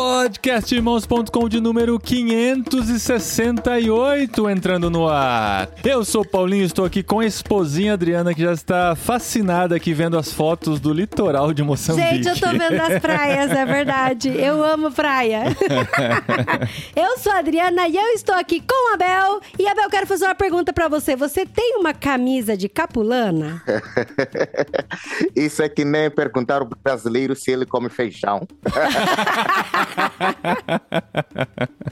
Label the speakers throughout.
Speaker 1: Podcastirmãos.com de número 568 entrando no ar. Eu sou o Paulinho, estou aqui com a esposinha Adriana que já está fascinada aqui vendo as fotos do litoral de Moçambique.
Speaker 2: Gente, eu tô vendo as praias, é verdade. Eu amo praia. eu sou a Adriana e eu estou aqui com a Bel. E Abel, quero fazer uma pergunta pra você. Você tem uma camisa de capulana?
Speaker 3: Isso é que nem perguntar ao brasileiro se ele come feijão.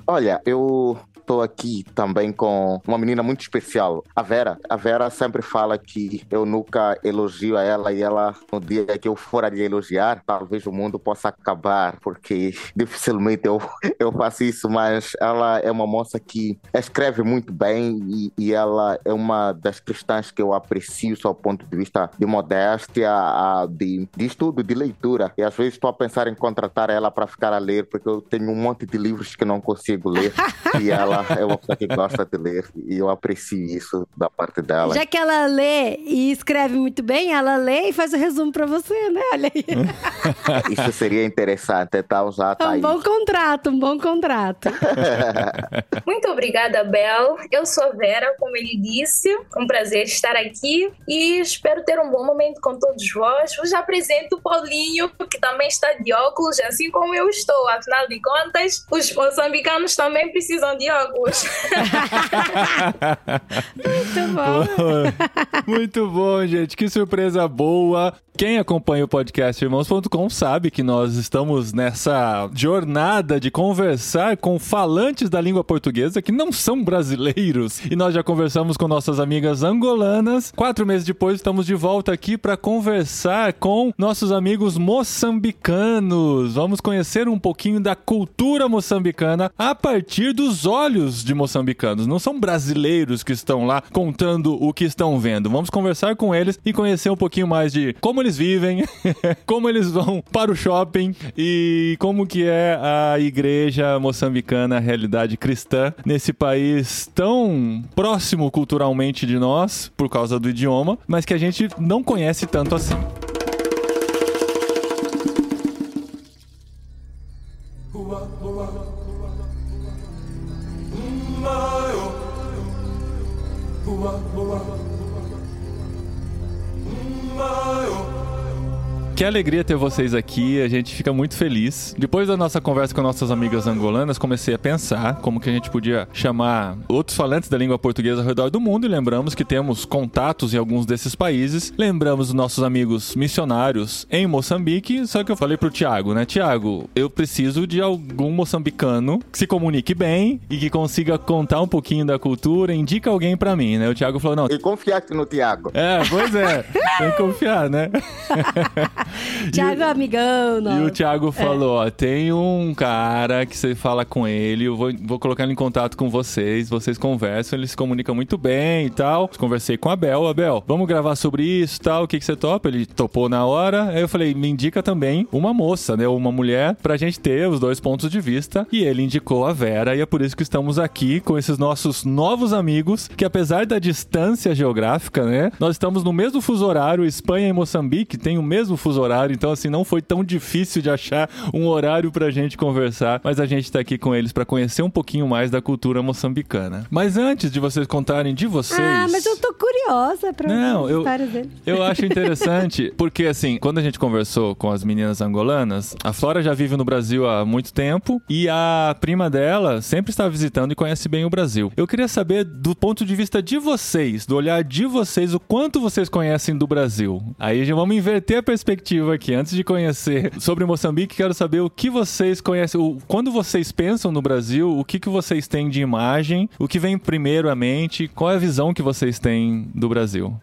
Speaker 3: Olha, eu tô aqui também com uma menina muito especial, a Vera. A Vera sempre fala que eu nunca elogio a ela e ela, no dia que eu for a elogiar, talvez o mundo possa acabar, porque dificilmente eu, eu faço isso, mas ela é uma moça que escreve muito bem e, e ela é uma das cristãs que eu aprecio do ponto de vista de modéstia, a- de, de estudo, de leitura. E às vezes estou a pensar em contratar ela para ficar a ler, porque eu tenho um monte de livros que não consigo ler e ela é uma pessoa que gosta de ler e eu aprecio isso da parte dela.
Speaker 2: Já que ela lê e escreve muito bem, ela lê e faz o resumo pra você, né? Olha aí.
Speaker 3: Isso seria interessante, já
Speaker 2: É
Speaker 3: tá
Speaker 2: um
Speaker 3: aí.
Speaker 2: bom contrato, um bom contrato.
Speaker 4: Muito obrigada, Bel. Eu sou a Vera, como ele disse. Um prazer estar aqui e espero ter um bom momento com todos vós. Vos apresento o Paulinho, que também está de óculos, assim como eu estou. Afinal de contas, os moçambicanos também precisam de óculos.
Speaker 2: Muito bom.
Speaker 1: Muito bom, gente. Que surpresa boa. Quem acompanha o podcast Irmãos.com sabe que nós estamos nessa jornada de conversar com falantes da língua portuguesa que não são brasileiros. E nós já conversamos com nossas amigas angolanas. Quatro meses depois, estamos de volta aqui para conversar com nossos amigos moçambicanos. Vamos conhecer um pouquinho da cultura moçambicana a partir dos olhos de moçambicanos. Não são brasileiros que estão lá contando o que estão vendo. Vamos conversar com eles e conhecer um pouquinho mais de como eles vivem, como eles vão para o shopping e como que é a igreja moçambicana, a realidade cristã nesse país tão próximo culturalmente de nós por causa do idioma, mas que a gente não conhece tanto assim. Que alegria ter vocês aqui, a gente fica muito feliz. Depois da nossa conversa com nossas amigas angolanas, comecei a pensar como que a gente podia chamar outros falantes da língua portuguesa ao redor do mundo e lembramos que temos contatos em alguns desses países. Lembramos dos nossos amigos missionários em Moçambique, só que eu falei pro Tiago, né? Tiago, eu preciso de algum moçambicano que se comunique bem e que consiga contar um pouquinho da cultura, indica alguém pra mim, né? O Tiago falou, não,
Speaker 3: E confiaste no Tiago.
Speaker 1: é, pois é, tem que confiar, né?
Speaker 2: Tiago, amigão,
Speaker 1: E o Thiago falou, ó, tem um cara que você fala com ele, eu vou, vou colocar ele em contato com vocês, vocês conversam, ele se comunica muito bem e tal. Conversei com o Abel, Abel, vamos gravar sobre isso e tal, o que, que você topa? Ele topou na hora, aí eu falei, me indica também uma moça, né, uma mulher, pra gente ter os dois pontos de vista, e ele indicou a Vera, e é por isso que estamos aqui com esses nossos novos amigos, que apesar da distância geográfica, né, nós estamos no mesmo fuso horário, Espanha e Moçambique tem o mesmo fuso horário, então assim, não foi tão difícil de achar um horário pra gente conversar, mas a gente tá aqui com eles pra conhecer um pouquinho mais da cultura moçambicana. Mas antes de vocês contarem de vocês...
Speaker 2: Ah, mas eu tô curiosa pra
Speaker 1: Não, eu-
Speaker 2: as histórias dele.
Speaker 1: Eu acho interessante, porque assim, quando a gente conversou com as meninas angolanas, a Flora já vive no Brasil há muito tempo e a prima dela sempre está visitando e conhece bem o Brasil. Eu queria saber, do ponto de vista de vocês, do olhar de vocês, o quanto vocês conhecem do Brasil. Aí já vamos inverter a perspectiva aqui. Antes de conhecer sobre Moçambique, quero saber o que vocês conhecem, o, quando vocês pensam no Brasil, o que, que vocês têm de imagem, o que vem primeiro à mente, qual é a visão que vocês têm do Brasil?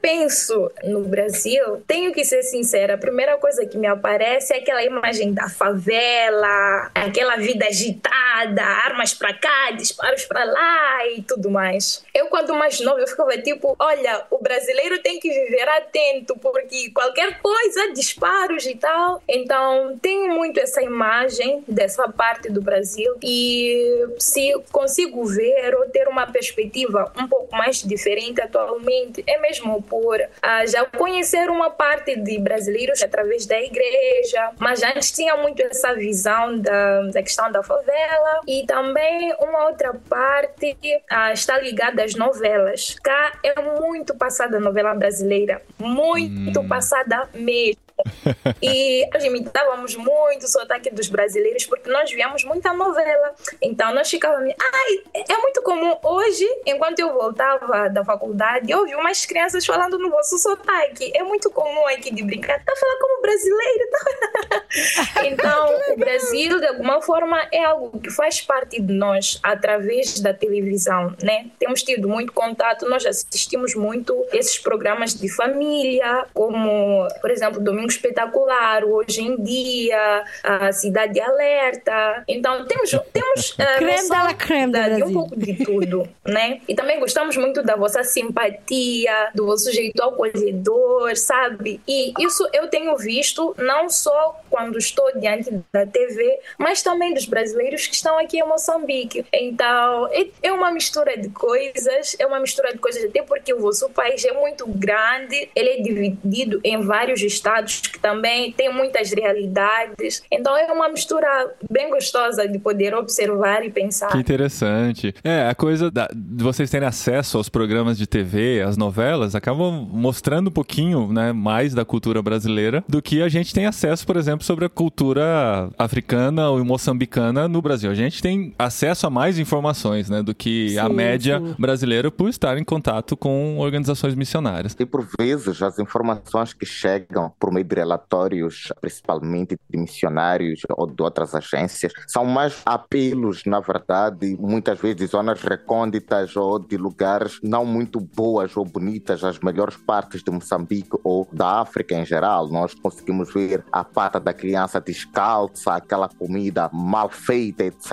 Speaker 4: Penso no Brasil, tenho que ser sincera, a primeira coisa que me aparece é aquela imagem da favela, aquela vida agitada, armas para cá, disparos para lá e tudo mais. Eu, quando mais nova, eu ficava tipo: olha, o brasileiro tem que viver atento, porque qualquer coisa, disparos e tal. Então, tenho muito essa imagem dessa parte do Brasil e se consigo ver ou ter uma perspectiva um pouco mais diferente atualmente, é mesmo por uh, já conhecer uma parte de brasileiros através da igreja, mas antes tinha muito essa visão da, da questão da favela e também uma outra parte uh, está ligada às novelas. Cá é muito passada a novela brasileira, muito hum. passada mesmo e nós imitávamos muito o sotaque dos brasileiros porque nós víamos muita novela. Então nós ficávamos. Ai, é muito comum. Hoje, enquanto eu voltava da faculdade, eu ouvi umas crianças falando no vosso sotaque. É muito comum aqui de brincar. Tá falando como brasileiro. Tá? então, o Brasil, de alguma forma, é algo que faz parte de nós através da televisão, né? Temos tido muito contato, nós assistimos muito esses programas de família, como, por exemplo, Domingo espetacular, hoje em dia, a Cidade Alerta. Então, temos, temos uh,
Speaker 2: creme da creme
Speaker 4: de um pouco de tudo, né? E também gostamos muito da vossa simpatia, do vosso jeito acolhedor, sabe? E isso eu tenho visto não só quando estou diante da TV, mas também dos brasileiros que estão aqui em Moçambique. Então, é, é uma mistura de coisas, é uma mistura de coisas, até porque o vosso país é muito grande, ele é dividido em vários estados que também tem muitas realidades. Então é uma mistura bem gostosa de poder observar e pensar.
Speaker 1: Que interessante. É, a coisa da, de vocês terem acesso aos programas de TV, às novelas, acabam mostrando um pouquinho né, mais da cultura brasileira do que a gente tem acesso, por exemplo, sobre a cultura africana ou moçambicana no Brasil. A gente tem acesso a mais informações né, do que sim, a média sim. brasileira por estar em contato com organizações missionárias.
Speaker 3: E por vezes as informações que chegam por meio de relatórios, principalmente de missionários ou de outras agências, são mais apelos, na verdade, muitas vezes de zonas recônditas ou de lugares não muito boas ou bonitas, as melhores partes de Moçambique ou da África em geral. Nós conseguimos ver a pata da criança descalça, aquela comida mal feita, etc.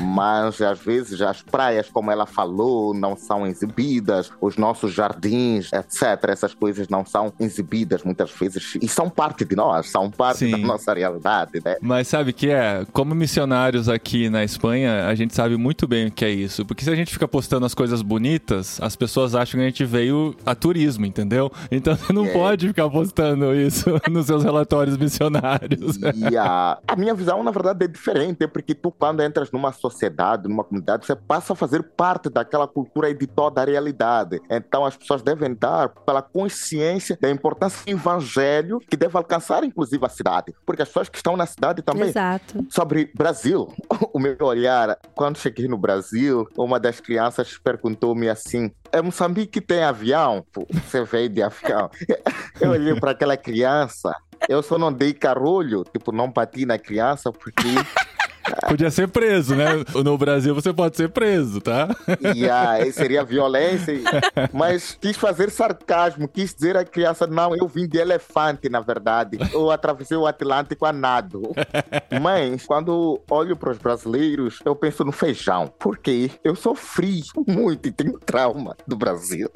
Speaker 3: Mas às vezes as praias, como ela falou, não são exibidas, os nossos jardins, etc. Essas coisas não são exibidas muitas vezes. E são são parte de nós, são parte Sim. da nossa realidade, né?
Speaker 1: Mas sabe que é, como missionários aqui na Espanha, a gente sabe muito bem o que é isso. Porque se a gente fica postando as coisas bonitas, as pessoas acham que a gente veio a turismo, entendeu? Então você não é. pode ficar postando isso nos seus relatórios missionários.
Speaker 3: E a, a minha visão, na verdade, é diferente, porque tu, quando entras numa sociedade, numa comunidade, você passa a fazer parte daquela cultura e de toda a realidade. Então as pessoas devem dar pela consciência da importância do evangelho que deve alcançar, inclusive, a cidade. Porque as pessoas que estão na cidade também.
Speaker 2: Exato.
Speaker 3: Sobre Brasil, o meu olhar, quando cheguei no Brasil, uma das crianças perguntou-me assim: é Moçambique que tem avião? Você veio de avião. Eu olhei para aquela criança, eu só não dei carolho, tipo, não bati na criança, porque.
Speaker 1: Podia ser preso, né? No Brasil você pode ser preso, tá?
Speaker 3: E aí seria violência. Mas quis fazer sarcasmo, quis dizer à criança: não, eu vim de elefante, na verdade. Eu atravessei o Atlântico a nado. Mas quando olho para os brasileiros, eu penso no feijão. Porque eu sofri muito e tenho trauma do Brasil.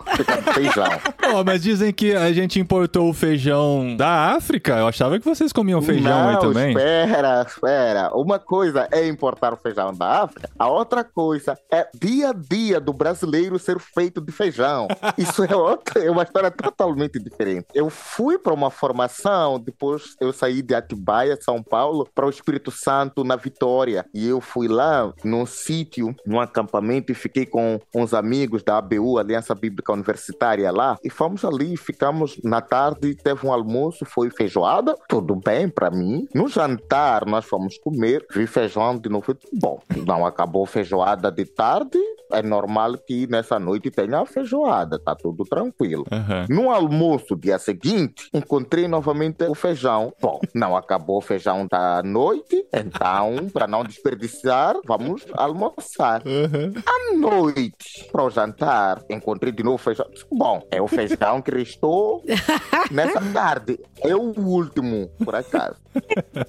Speaker 3: feijão.
Speaker 1: Oh, mas dizem que a gente importou o feijão da África. Eu achava que vocês comiam feijão
Speaker 3: não,
Speaker 1: aí também.
Speaker 3: Espera, espera. Uma coisa coisa é importar o feijão da África, a outra coisa é dia a dia do brasileiro ser feito de feijão. Isso é outra, é uma história totalmente diferente. Eu fui para uma formação, depois eu saí de Atibaia, São Paulo, para o Espírito Santo na Vitória. E eu fui lá num sítio, num acampamento e fiquei com uns amigos da ABU, Aliança Bíblica Universitária lá, e fomos ali, ficamos na tarde, teve um almoço, foi feijoada, tudo bem para mim. No jantar nós fomos comer, vi feijão de novo. Bom, não acabou feijoada de tarde, é normal que nessa noite tenha feijoada, tá tudo tranquilo.
Speaker 1: Aham.
Speaker 3: No almoço, dia seguinte, encontrei novamente o feijão. Bom, não acabou o feijão da noite, então, para não desperdiçar, vamos almoçar.
Speaker 1: Aham.
Speaker 3: À noite, para o jantar, encontrei de novo feijão. Bom, é o feijão que restou nessa tarde. É o último, por acaso.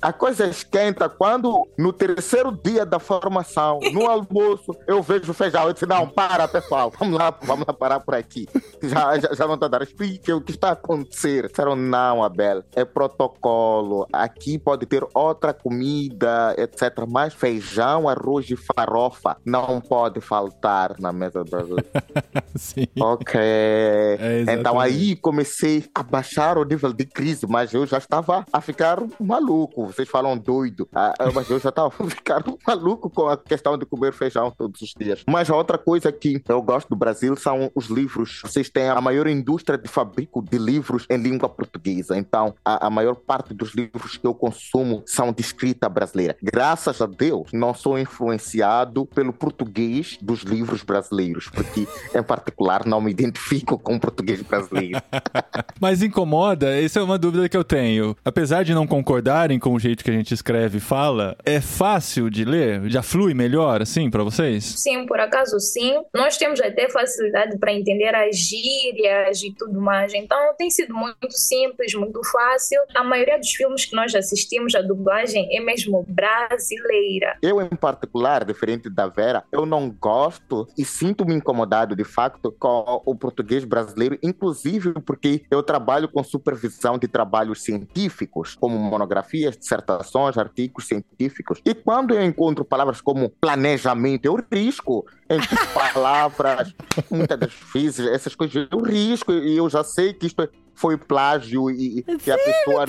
Speaker 3: A coisa esquenta quando, no terceiro dia da formação, no almoço, eu vejo feijão. Eu disse: Não, para, pessoal, vamos lá, vamos lá parar por aqui. Já, já, já não está dando. Explique o que está a acontecer. Disseram: Não, Abel, é protocolo. Aqui pode ter outra comida, etc. Mas feijão, arroz e farofa não pode faltar na mesa do Brasil.
Speaker 1: Sim.
Speaker 3: Ok.
Speaker 1: exatamente.
Speaker 3: então aí comecei a baixar o nível de crise, mas eu já estava a ficar maluco. Vocês falam doido, ah, ah, mas eu já estava a ficar maluco com a questão de comer feijão todos os dias. Mas a outra coisa que eu gosto do Brasil são os livros. Vocês têm a maior indústria de fabrico de livros em língua portuguesa. Então, a, a maior parte dos livros que eu consumo são de escrita brasileira. Graças a Deus, não sou influenciado pelo português dos livros brasileiros, porque, em particular, não me identifico com o português brasileiro.
Speaker 1: Mas incomoda? Essa é uma dúvida que eu tenho. Apesar de não concordarem com o jeito que a gente escreve e fala, é fácil de ler? Já flui melhor, assim, pra vocês?
Speaker 4: Sim, por acaso sim. Nós temos até facilidade para entender as gírias e tudo mais. Então tem sido muito simples, muito fácil. A maioria dos filmes que nós assistimos, a dublagem é mesmo brasileira.
Speaker 3: Eu, em particular, diferente da Vera, eu não gosto e sinto-me incomodado, de facto, com o português brasileiro, inclusive porque eu trabalho com supervisão de trabalhos científicos, como monografias, dissertações, artigos científicos. E quando eu encontro palavras como planejamento, eu risco em palavras, muitas das vezes, essas coisas, eu risco e eu já sei que isto foi plágio e, e a pessoa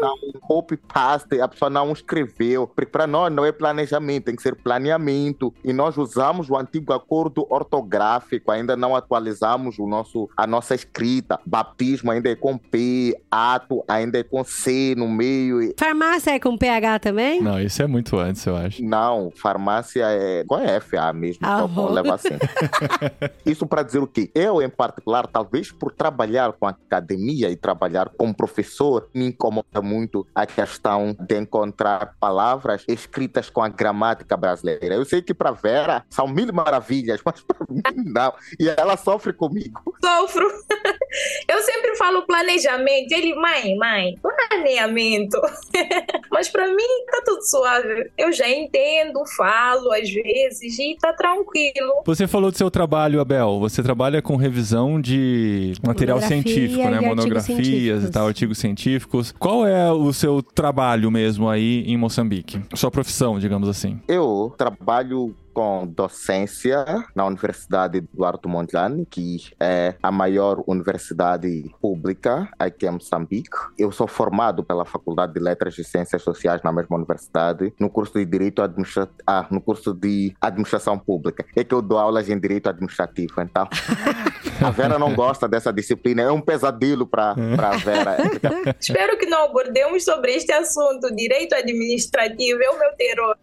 Speaker 3: não copy paste, a pessoa não escreveu. Porque para nós não é planejamento, tem que ser planeamento. E nós usamos o antigo acordo ortográfico, ainda não atualizamos o nosso, a nossa escrita. Baptismo ainda é com P, ato ainda é com C no meio. e-
Speaker 2: Farmácia é com PH também?
Speaker 1: Não, isso é muito antes, eu acho.
Speaker 3: Não, farmácia é com FA mesmo,
Speaker 2: Ah,
Speaker 3: só
Speaker 2: bom.
Speaker 3: leva assim. Isso para dizer o quê? Eu, em particular, talvez por trabalhar com academia e trabalhar como professor, me incomoda muito a questão de encontrar palavras escritas com a gramática brasileira. Eu sei que para Vera são mil maravilhas, mas para mim não. E ela sofre comigo.
Speaker 4: Sofro. Eu sempre falo planejamento. Ele, mãe, mãe, planeamento. Mas para mim tá tudo suave. Eu já entendo, falo às vezes e tá tranquilo.
Speaker 1: Você falou do seu trabalho, Abel. Você trabalha com revisão de material científico, né? Monografias e tal, artigos científicos. Qual é o seu trabalho mesmo aí em Moçambique? Sua profissão, digamos assim.
Speaker 3: Eu trabalho com docência na Universidade Eduardo Mondlane, que é a maior universidade pública aqui em Moçambique. Eu sou formado pela Faculdade de Letras e Ciências Sociais na mesma universidade, no curso de Direito Administra... ah, no curso de Administração Pública. É que eu dou aulas em Direito Administrativo, então a Vera não gosta dessa disciplina, é um pesadelo para a Vera.
Speaker 4: Espero que não abordemos sobre este assunto. Direito administrativo é o meu terror.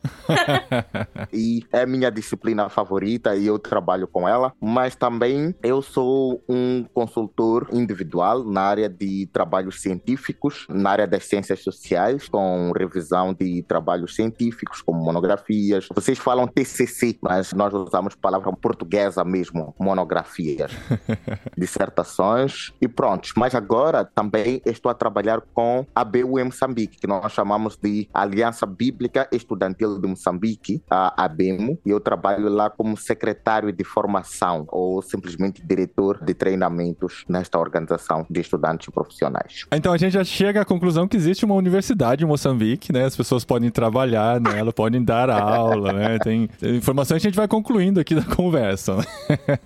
Speaker 3: e é minha disciplina favorita e eu trabalho com ela, mas também eu sou um consultor individual na área de trabalhos científicos, na área das ciências sociais, com revisão de trabalhos científicos, como monografias. Vocês falam TCC, mas nós usamos palavra portuguesa mesmo, monografias, dissertações e pronto. Mas agora também estou a trabalhar com a BU em Moçambique, que nós chamamos de Aliança Bíblica Estudantil de Moçambique, a ABEMO, e eu trabalho lá como secretário de formação ou simplesmente diretor de treinamentos nesta organização de estudantes profissionais.
Speaker 1: Então a gente já chega à conclusão que existe uma universidade em Moçambique, né? As pessoas podem trabalhar nela, podem dar aula, né? Tem informações que a gente vai concluindo aqui da conversa.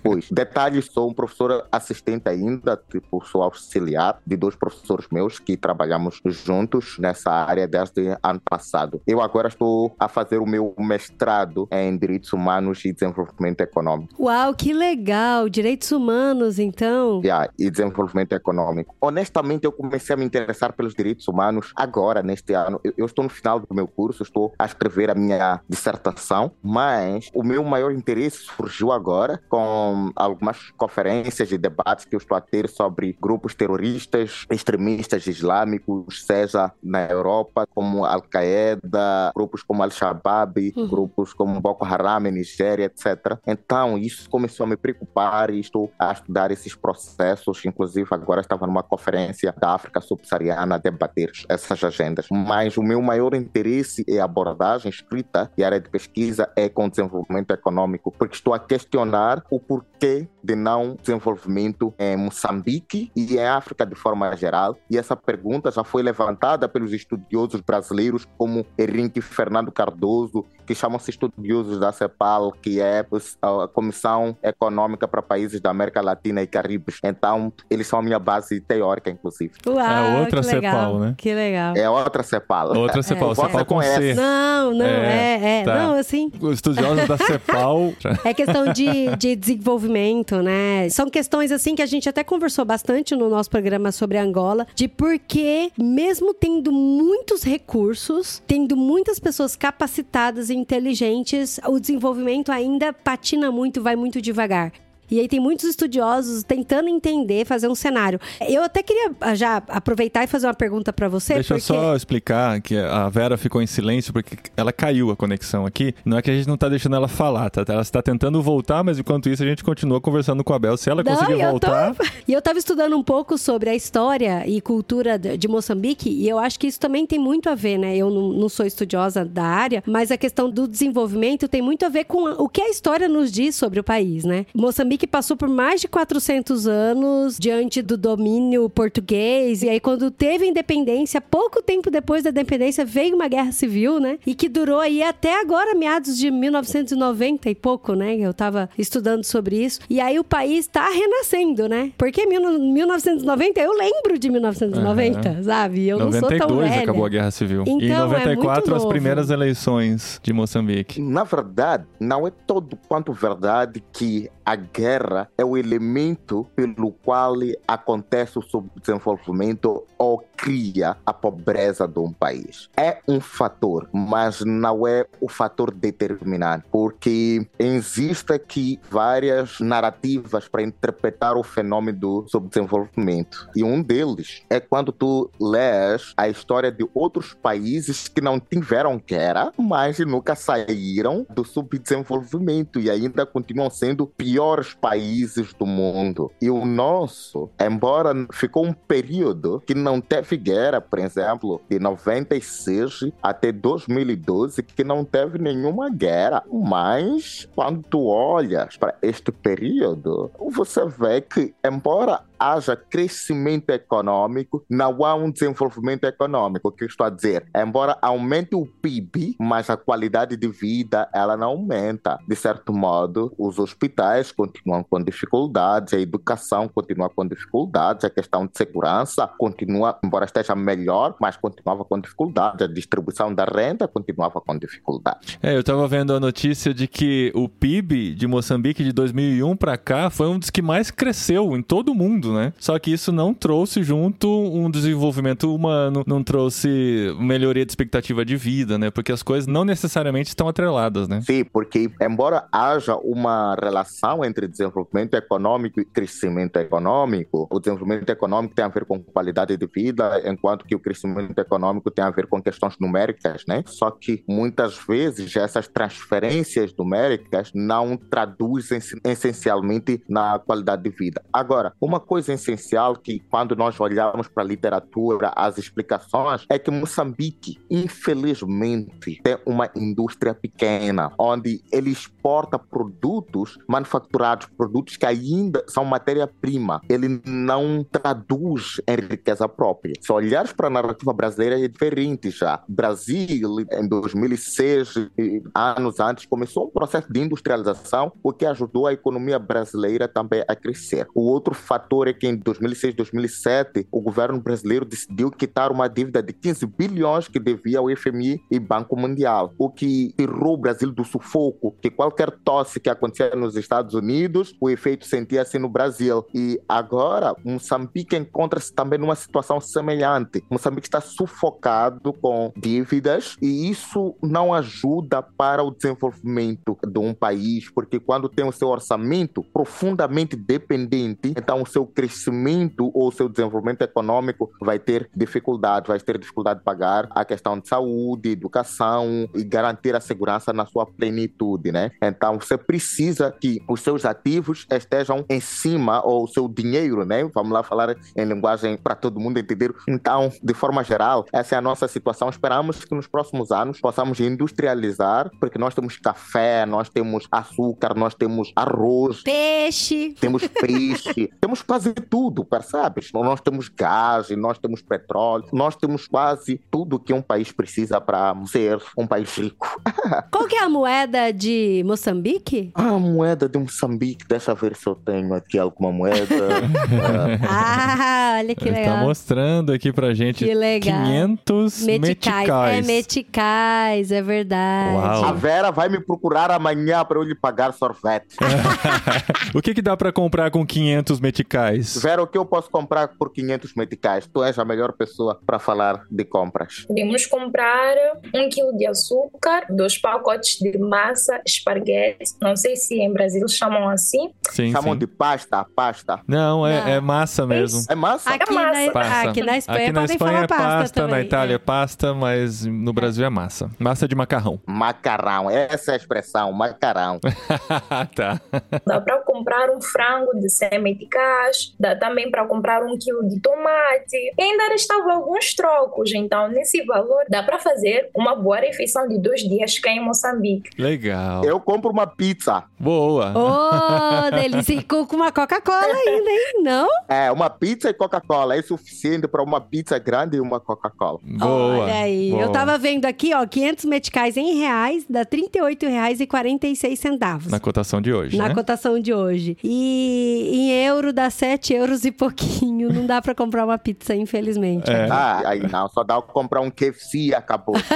Speaker 3: Pois, detalhe, sou um professor assistente ainda, tipo, sou auxiliar de dois professores meus que trabalhamos juntos nessa área desde ano passado. Eu agora estou a fazer o meu mestrado em Direito direitos humanos e desenvolvimento econômico.
Speaker 2: Uau, que legal! Direitos humanos, então.
Speaker 3: Yeah, e desenvolvimento econômico. Honestamente, eu comecei a me interessar pelos direitos humanos agora, neste ano. Eu, eu estou no final do meu curso, estou a escrever a minha dissertação, mas o meu maior interesse surgiu agora com algumas conferências e debates que eu estou a ter sobre grupos terroristas, extremistas islâmicos, seja na Europa, como Al-Qaeda, grupos como Al-Shabaab,
Speaker 2: Uhum.
Speaker 3: grupos como Boko Haram em Nigéria, etc. Então, isso começou a me preocupar e estou a estudar esses processos. Inclusive, agora estava numa conferência da África Subsaariana a debater essas agendas. Mas o meu maior interesse e abordagem escrita e área de pesquisa é com desenvolvimento econômico, porque estou a questionar o porquê de não desenvolvimento em Moçambique e em África de forma geral. E essa pergunta já foi levantada pelos estudiosos brasileiros como Henrique Fernando Cardoso, que chamam-se estudiosos da CEPAL, que é a Comissão Econômica para Países da América Latina e Caribe. Então, eles são a minha base teórica, inclusive.
Speaker 2: Uau,
Speaker 1: É outra
Speaker 2: que legal.
Speaker 1: CEPAL, né?
Speaker 2: Que legal.
Speaker 3: É outra CEPAL.
Speaker 1: Outra CEPAL,
Speaker 2: É,
Speaker 1: CEPAL
Speaker 3: você
Speaker 1: com C.
Speaker 2: Não, não,
Speaker 1: É,
Speaker 2: é, é.
Speaker 1: tá.
Speaker 2: Não, assim.
Speaker 1: Os estudiosos da CEPAL.
Speaker 2: É questão de, de desenvolvimento, né? São questões assim que a gente até conversou bastante no nosso programa sobre Angola, de por que, mesmo tendo muitos recursos, tendo muitas pessoas capacitadas e inteligentes, o desenvolvimento ainda patina muito, vai muito devagar. E aí tem muitos estudiosos tentando entender, fazer um cenário. Eu até queria ah, já aproveitar e fazer uma pergunta pra você,
Speaker 1: Deixa eu
Speaker 2: porque
Speaker 1: só explicar que a Vera ficou em silêncio porque ela caiu a conexão aqui. Não é que a gente não tá deixando ela falar, tá? Ela está tentando voltar, mas enquanto isso a gente continua conversando com a Bel. Se ela
Speaker 2: Não,
Speaker 1: conseguir
Speaker 2: eu
Speaker 1: voltar.
Speaker 2: tô- E eu tava estudando um pouco sobre a história e cultura de Moçambique, e eu acho que isso também tem muito a ver, né? Eu não, sou estudiosa da área, mas a questão do desenvolvimento tem muito a ver com o que a história nos diz sobre o país, né? Moçambique passou por mais de 400 anos diante do domínio português, e aí quando teve a independência, pouco tempo depois da independência, veio uma guerra civil, né? E que durou aí até agora, meados de 1990 e pouco, né? Eu tava estudando sobre isso. E aí o país tá renascendo, né? Porque mil- 1990, eu lembro de 1990, sabe? Eu não sou tão
Speaker 1: 92
Speaker 2: velha.
Speaker 1: acabou a Guerra Civil. e em
Speaker 2: Então, é
Speaker 1: 94 as primeiras eleições de Moçambique.
Speaker 3: Na verdade, não é todo quanto verdade que a guerra é o elemento pelo qual acontece o subdesenvolvimento ou cria a pobreza de um país. É um fator, mas não é o fator determinante, porque existe aqui várias narrativas para interpretar o fenômeno do subdesenvolvimento. E um deles é quando tu lês a história de outros países que não tiveram guerra, mas nunca saíram do subdesenvolvimento e ainda continuam sendo piores países do mundo. E o nosso, embora ficou um período que não teve guerra, por exemplo, de 96 até 2012, que não teve nenhuma guerra. Mas quando tu olhas para este período, você vê que, embora haja crescimento econômico, não há um desenvolvimento econômico. O que eu estou a dizer? Embora aumente o PIB, mas a qualidade de vida ela não aumenta. De certo modo, os hospitais continuam com dificuldades, a educação continua com dificuldades, a questão de segurança continua, embora esteja melhor, mas continuava com dificuldades, a distribuição da renda continuava com dificuldades.
Speaker 1: É, eu tava vendo a notícia de que o PIB de Moçambique de 2001 pra cá foi um dos que mais cresceu em todo o mundo, né? Só que isso não trouxe junto um desenvolvimento humano, não trouxe melhoria de expectativa de vida, né? Porque as coisas não necessariamente estão atreladas, né?
Speaker 3: Sim, porque embora haja uma relação entre desenvolvimento econômico e crescimento econômico, o desenvolvimento econômico tem a ver com qualidade de vida, enquanto que o crescimento econômico tem a ver com questões numéricas, né? Só que muitas vezes essas transferências numéricas não traduzem essencialmente na qualidade de vida. Agora, uma coisa essencial que quando nós olhamos para a literatura, as explicações, é que Moçambique, infelizmente, tem uma indústria pequena, onde ele exporta produtos manufacturados, produtos que ainda são matéria-prima. Ele não traduz em riqueza própria. Se olhares para a narrativa brasileira, é diferente já. Brasil, em 2006, e anos antes, começou um processo de industrialização, o que ajudou a economia brasileira também a crescer. O outro fator que em 2006, 2007, o governo brasileiro decidiu quitar uma dívida de 15 bilhões que devia ao FMI e Banco Mundial, o que tirou o Brasil do sufoco, que qualquer tosse que acontecia nos Estados Unidos, o efeito sentia-se no Brasil. E agora, Moçambique encontra-se também numa situação semelhante. Moçambique está sufocado com dívidas e isso não ajuda para o desenvolvimento de um país, porque quando tem o seu orçamento profundamente dependente, então o seu crescimento ou seu desenvolvimento econômico vai ter dificuldade, vai ter dificuldade de pagar a questão de saúde, educação e garantir a segurança na sua plenitude, né? Então você precisa que os seus ativos estejam em cima ou o seu dinheiro, né? Vamos lá falar em linguagem para todo mundo entender. Então, de forma geral, essa é a nossa situação. Esperamos que nos próximos anos possamos industrializar, porque nós temos café, nós temos açúcar, nós temos arroz,
Speaker 2: Peixe.
Speaker 3: temos peixe, temos quase tudo, percebes? Nós temos gás, nós temos petróleo, nós temos quase tudo que um país precisa para ser um país rico.
Speaker 2: Qual que é a moeda de Moçambique?
Speaker 3: A moeda de Moçambique, deixa eu ver se eu tenho aqui alguma moeda.
Speaker 2: Ah, olha que
Speaker 1: Ele tá
Speaker 2: legal.
Speaker 1: mostrando aqui pra gente
Speaker 2: Que legal.
Speaker 1: 500
Speaker 2: Meticais.
Speaker 1: meticais.
Speaker 2: É meticais, é verdade.
Speaker 1: Uau.
Speaker 3: a Vera vai me procurar amanhã para eu lhe pagar sorvete.
Speaker 1: o que que dá pra comprar com 500 meticais?
Speaker 3: Vera, o que eu posso comprar por 500 meticais? Tu és a melhor pessoa para falar de compras.
Speaker 4: Podemos comprar um quilo de açúcar, dois pacotes de massa, esparguete. Não sei se em Brasil chamam assim.
Speaker 1: Sim,
Speaker 3: Chamam
Speaker 1: sim.
Speaker 3: de pasta, pasta.
Speaker 1: Não, é,
Speaker 2: Não.
Speaker 1: é massa mesmo.
Speaker 3: É massa?
Speaker 2: Aqui,
Speaker 4: massa.
Speaker 2: na,
Speaker 1: Pasta.
Speaker 2: aqui na Espanha
Speaker 1: Aqui na Espanha
Speaker 2: falar
Speaker 1: é pasta,
Speaker 2: também.
Speaker 1: na Itália é
Speaker 2: é.
Speaker 1: pasta, mas no Brasil é massa. Massa de macarrão.
Speaker 3: Macarrão, essa é a expressão, macarrão.
Speaker 1: tá.
Speaker 4: Dá para comprar um frango de 100 meticais, dá também para comprar um quilo de tomate. E ainda restavam alguns trocos, então nesse valor dá para fazer uma boa refeição de dois dias cá em Moçambique.
Speaker 1: Legal.
Speaker 3: Eu compro uma pizza.
Speaker 1: Boa.
Speaker 2: Oh, delícia. E com uma Coca-Cola ainda, hein? Não?
Speaker 3: É, uma pizza e Coca-Cola é suficiente para uma pizza grande e uma Coca-Cola.
Speaker 1: Boa.
Speaker 2: Olha aí.
Speaker 1: boa.
Speaker 2: Eu tava vendo aqui, ó, 500 meticais em reais, dá R$ 38,46 centavos.
Speaker 1: Na cotação de hoje,
Speaker 2: Na
Speaker 1: né?
Speaker 2: cotação de hoje. E em euro dá 7 euros e pouquinho. Não dá pra comprar uma pizza, infelizmente.
Speaker 1: É.
Speaker 3: Ah, aí não, só dá pra comprar um KFC e acabou.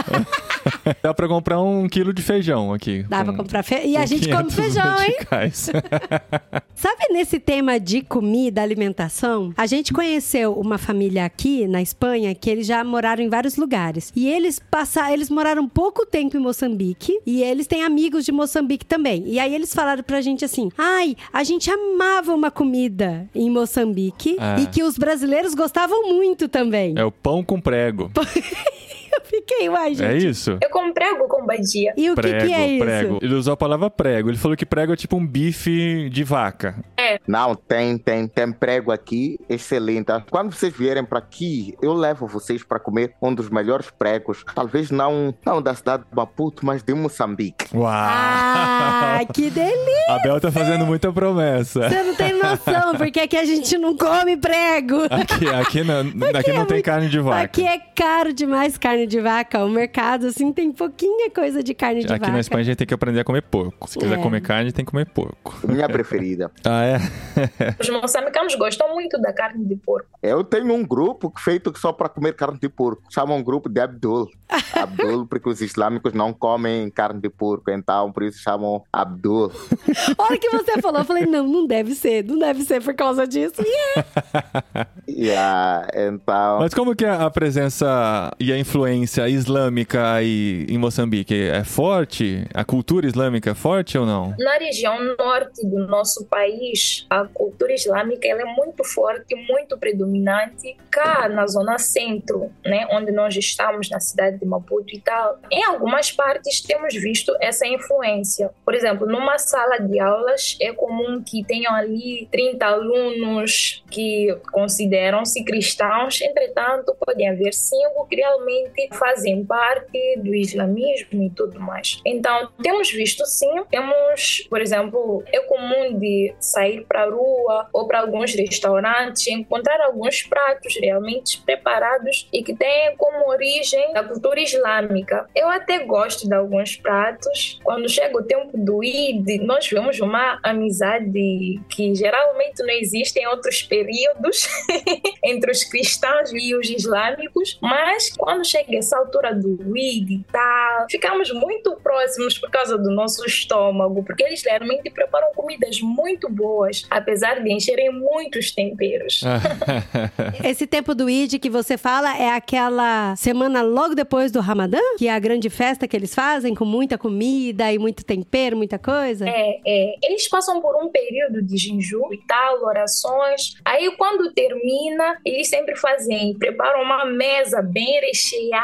Speaker 1: Dá pra comprar um quilo de feijão aqui.
Speaker 2: Dá pra
Speaker 1: com-
Speaker 2: comprar fe... E a gente come
Speaker 1: 500
Speaker 2: feijão, hein? Sabe nesse tema de comida, alimentação? A gente conheceu uma família aqui na Espanha que eles já moraram em vários lugares. E eles passaram, eles moraram pouco tempo em Moçambique e eles têm amigos de Moçambique também. E aí eles falaram pra gente assim: "Ai, a gente amava uma comida em Moçambique
Speaker 1: Ah.
Speaker 2: e que os brasileiros gostavam muito também".
Speaker 1: É o pão com prego.
Speaker 2: Eu fiquei, uai, gente.
Speaker 1: É isso?
Speaker 4: Eu comprego com badia.
Speaker 2: E o que,
Speaker 1: prego,
Speaker 2: que é isso?
Speaker 1: prego. Ele usou a palavra prego. Ele falou que prego é tipo um bife de vaca.
Speaker 3: Não, tem, tem, tem prego aqui, excelente. Quando vocês vierem para aqui, eu levo vocês para comer um dos melhores pregos. Talvez não, não da cidade de Maputo, mas de Moçambique.
Speaker 1: Uau!
Speaker 2: Ah, que delícia!
Speaker 1: A Bel tá fazendo muita promessa.
Speaker 2: Você não tem noção, porque aqui a gente não come prego.
Speaker 1: Aqui, aqui não, aqui não
Speaker 2: é
Speaker 1: tem
Speaker 2: muito-
Speaker 1: carne de vaca.
Speaker 2: Aqui é caro demais carne de vaca. O mercado, assim, tem pouquinha coisa de carne de
Speaker 1: Aqui
Speaker 2: vaca.
Speaker 1: na Espanha a gente tem que aprender a comer porco. Se quiser
Speaker 2: É.
Speaker 1: comer carne, tem que comer porco.
Speaker 3: Minha preferida.
Speaker 1: Ah, é?
Speaker 4: Os moçambicanos gostam muito da carne de porco.
Speaker 3: Eu tenho um grupo feito só para comer carne de porco. Chamam um grupo de Abdul. Abdul, porque os islâmicos não comem carne de porco, então por isso chamam Abdul.
Speaker 2: A hora que você falou, eu falei, não, não deve ser. Não deve ser por causa disso. E é.
Speaker 3: Yeah, então.
Speaker 1: Mas como que é a presença e a influência islâmica aí em Moçambique? É forte? A cultura islâmica é forte ou não?
Speaker 4: Na região norte do nosso país, a cultura islâmica ela é muito forte, muito predominante. Cá na zona centro, né, onde nós estamos, na cidade de Maputo e tal, em algumas partes temos visto essa influência. Por exemplo, numa sala de aulas é comum que tenham ali 30 alunos que consideram-se cristãos, entretanto, podem haver cinco que realmente fazem parte do islamismo e tudo mais. Então, temos visto sim, temos, por exemplo, é comum de sair para a rua ou para alguns restaurantes e encontrar alguns pratos realmente preparados e que têm como origem a cultura islâmica. Eu até gosto de alguns pratos. Quando chega o tempo do Eid, nós vemos uma amizade que geralmente não existe em outros períodos entre os cristãos e os islâmicos, mas quando chega essa altura do Eid, tá, ficamos muito próximos por causa do nosso estômago, porque eles realmente preparam comidas muito boas, apesar de encherem muitos temperos.
Speaker 2: Esse tempo do Eid que você fala é aquela semana logo depois do Ramadã? Que é a grande festa que eles fazem com muita comida e muito tempero, muita coisa?
Speaker 4: É, é. Eles passam por um período de jejum e tal, orações. Aí quando termina, eles sempre fazem, preparam uma mesa bem recheada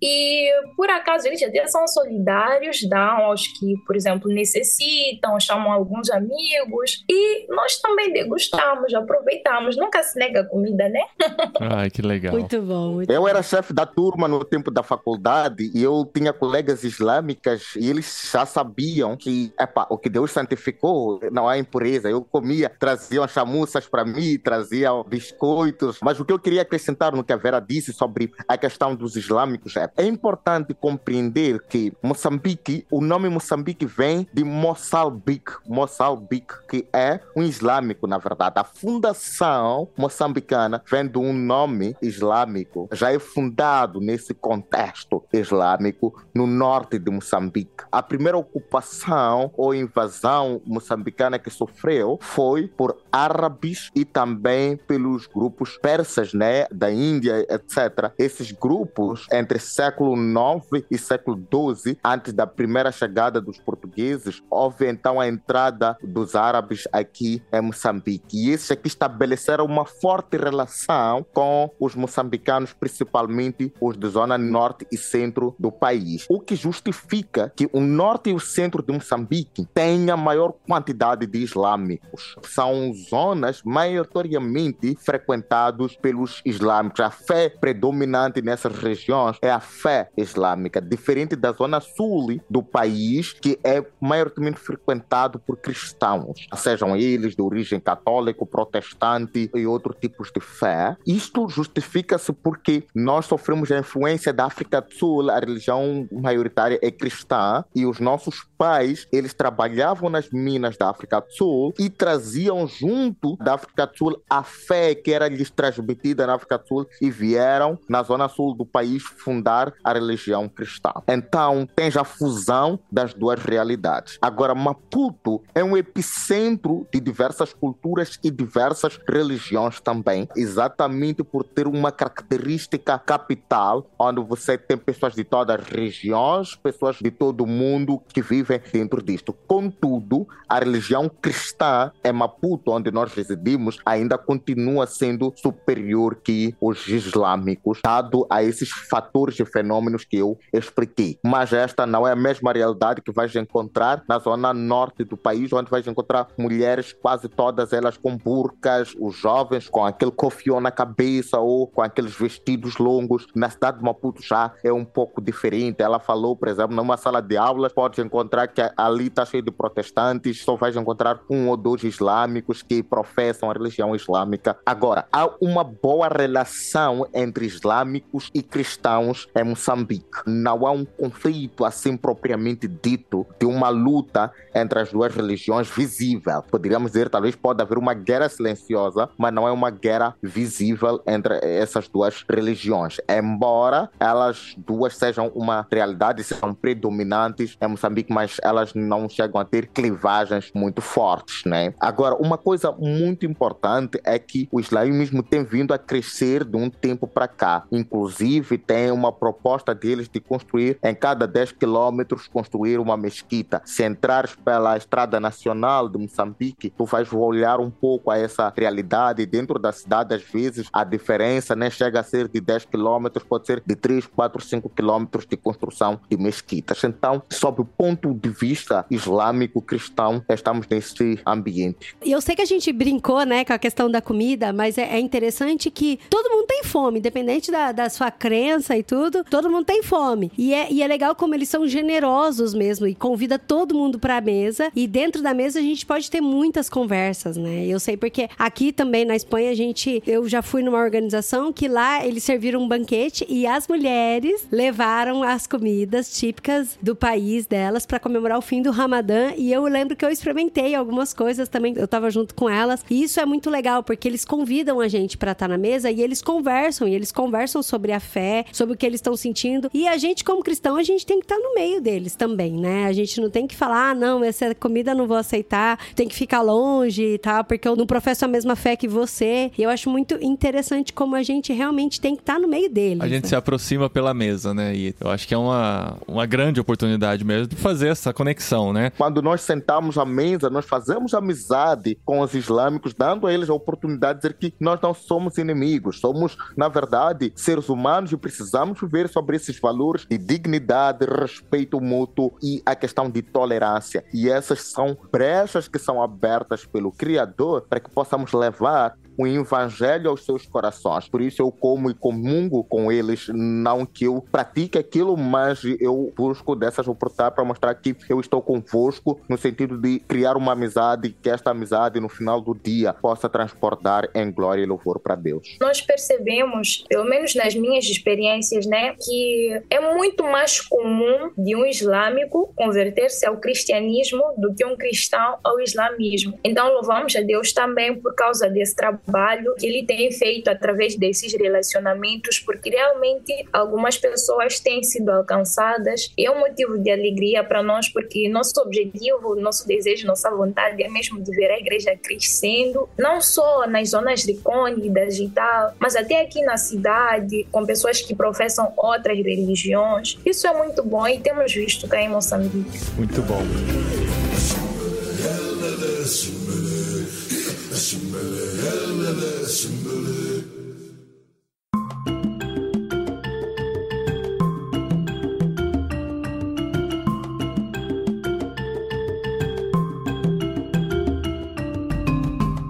Speaker 4: e por acaso eles até são solidários, dão aos que, por exemplo, necessitam, chamam alguns amigos e nós também degustamos, aproveitamos. Nunca se nega comida, né?
Speaker 1: Ai, que legal.
Speaker 2: Muito bom. Muito
Speaker 3: Eu era chefe da turma no tempo da faculdade e eu tinha colegas islâmicas e eles já sabiam que epa, o que Deus santificou não há impureza. Eu comia, traziam chamuças para mim, traziam biscoitos. Mas o que eu queria acrescentar no que a Vera disse sobre a questão dos islâmicos é, é importante compreender que Moçambique, o nome Moçambique vem de Moçambique, Moçambique, que é um islâmico, na verdade. A fundação moçambicana vem de um nome islâmico. Já é fundado nesse contexto islâmico no norte de Moçambique. A primeira ocupação ou invasão moçambicana que sofreu foi por árabes e também pelos grupos persas, né, da Índia, etc. Esses grupos entre século IX e século XII, antes da primeira chegada dos portugueses, houve então a entrada dos árabes aqui em Moçambique. E esses aqui estabeleceram uma forte relação com os moçambicanos, principalmente os de zona norte e centro do país. O que justifica que o norte e o centro de Moçambique tenham maior quantidade de islâmicos. São zonas maioritariamente frequentadas pelos islâmicos. A fé predominante nessas regiões é a fé islâmica, diferente da zona sul do país, que é maioritariamente frequentado por cristãos, sejam eles de origem católica, protestante e outros tipos de fé. Isto justifica-se porque nós sofremos a influência da África do Sul, a religião maioritária é cristã, e os nossos pais, eles trabalhavam nas minas da África do Sul e traziam junto da África do Sul a fé que era lhes transmitida na África do Sul e vieram na zona sul do país fundar a religião cristã. Então, tem já a fusão das duas realidades. Agora, Maputo é um epicentro de diversas culturas e diversas religiões também, exatamente por ter uma característica capital, onde você tem pessoas de todas as regiões, pessoas de todo o mundo que vivem dentro disto. Contudo, a religião cristã em Maputo, onde nós residimos, ainda continua sendo superior que os islâmicos, dado a esses fatores e fenômenos que eu expliquei. Mas esta não é a mesma realidade que vais encontrar na zona norte do país, onde vais encontrar mulheres, quase todas elas com burcas, os jovens com aquele cofião na cabeça ou com aqueles vestidos longos. Na cidade de Maputo já é um pouco diferente. Ela falou, por exemplo, numa sala de aulas, pode encontrar que ali está cheio de protestantes, só vais encontrar um ou dois islâmicos que professam a religião islâmica. Agora, há uma boa relação entre islâmicos e cristãos em Moçambique. Não há um conflito assim propriamente dito de uma luta entre as duas religiões visível. Poderíamos dizer, talvez pode haver uma guerra silenciosa, mas não é uma guerra visível entre essas duas religiões. Embora elas duas sejam uma realidade, sejam predominantes em Moçambique, mas elas não chegam a ter clivagens muito fortes, né? Agora, uma coisa muito importante é que o islamismo tem vindo a crescer de um tempo para cá. Inclusive, tem uma proposta deles de construir em cada 10 quilômetros construir uma mesquita. Se entrares pela estrada nacional de Moçambique, tu vais olhar um pouco a essa realidade dentro da cidade, às vezes a diferença nem chega a ser de 10 quilômetros, pode ser de 3, 4, 5 quilômetros de construção de mesquitas. Então, sob o ponto de vista islâmico cristão, estamos nesse ambiente.
Speaker 2: E eu sei que a gente brincou, né, com a questão da comida, mas é, é interessante que todo mundo tem fome, independente da, da sua crença e tudo, todo mundo tem fome. E é, e é legal como eles são generosos mesmo e convida todo mundo pra mesa. E dentro da mesa a gente pode ter muitas conversas, né? Eu sei porque aqui também na Espanha a gente, eu já fui numa organização que lá eles serviram um banquete e as mulheres levaram as comidas típicas do país delas para comemorar o fim do Ramadã e eu lembro que eu experimentei algumas coisas também, eu tava junto com elas. E isso é muito legal, porque eles convidam a gente para estar tá na mesa e eles conversam, e eles conversam sobre a fé, sobre o que eles estão sentindo. E a gente, como cristão, a gente tem que estar tá no meio deles também, né? A gente não tem que falar, ah, não, essa comida não vou aceitar, tem que ficar longe e tal, porque eu não professo a mesma fé que você. E eu acho muito interessante como a gente realmente tem que estar tá no meio deles.
Speaker 1: A gente
Speaker 2: né?
Speaker 1: se aproxima pela mesa, né? E eu acho que é uma, uma grande oportunidade mesmo de fazer essa conexão, né?
Speaker 3: Quando nós sentamos à mesa, nós fazemos amizade com os islâmicos, dando a eles a oportunidade de dizer que nós não somos inimigos, somos, na verdade, seres humanos e precisamos viver sobre esses valores de dignidade, respeito mútuo e a questão de tolerância. E essas são brechas que são abertas pelo Criador para que possamos levar o evangelho aos seus corações. Por isso eu como e comungo com eles, não que eu pratique aquilo, mas eu busco dessas oportunidades para mostrar que eu estou convosco no sentido de criar uma amizade, que esta amizade no final do dia possa transportar em glória e louvor para Deus.
Speaker 4: Nós percebemos, pelo menos nas minhas experiências, né, que é muito mais comum de um islâmico converter-se ao cristianismo do que um cristão ao islamismo. Então louvamos a Deus também por causa desse trabalho trabalho que ele tem feito através desses relacionamentos, porque realmente algumas pessoas têm sido alcançadas e é um motivo de alegria para nós, porque nosso objetivo, nosso desejo, nossa vontade é mesmo de ver a igreja crescendo, não só nas zonas recônditas e tal, mas até aqui na cidade, com pessoas que professam outras religiões. Isso é muito bom e temos visto cá em Moçambique.
Speaker 1: Muito bom.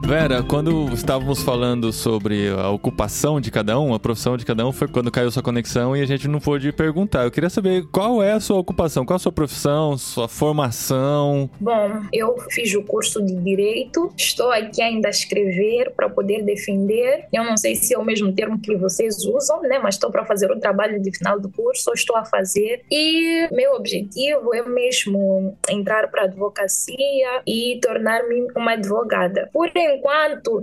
Speaker 1: Vera, quando estávamos falando sobre a ocupação de cada um, a profissão de cada um, foi quando caiu sua conexão e a gente não pôde perguntar. Eu queria saber qual é a sua ocupação, qual a sua profissão, sua formação.
Speaker 4: Bom, eu fiz o curso de Direito, estou aqui ainda a escrever para poder defender. Eu não sei se é o mesmo termo que vocês usam, né? Mas estou para fazer o trabalho de final do curso, ou estou a fazer. E meu objetivo é mesmo entrar para advocacia e tornar-me uma advogada. Porém,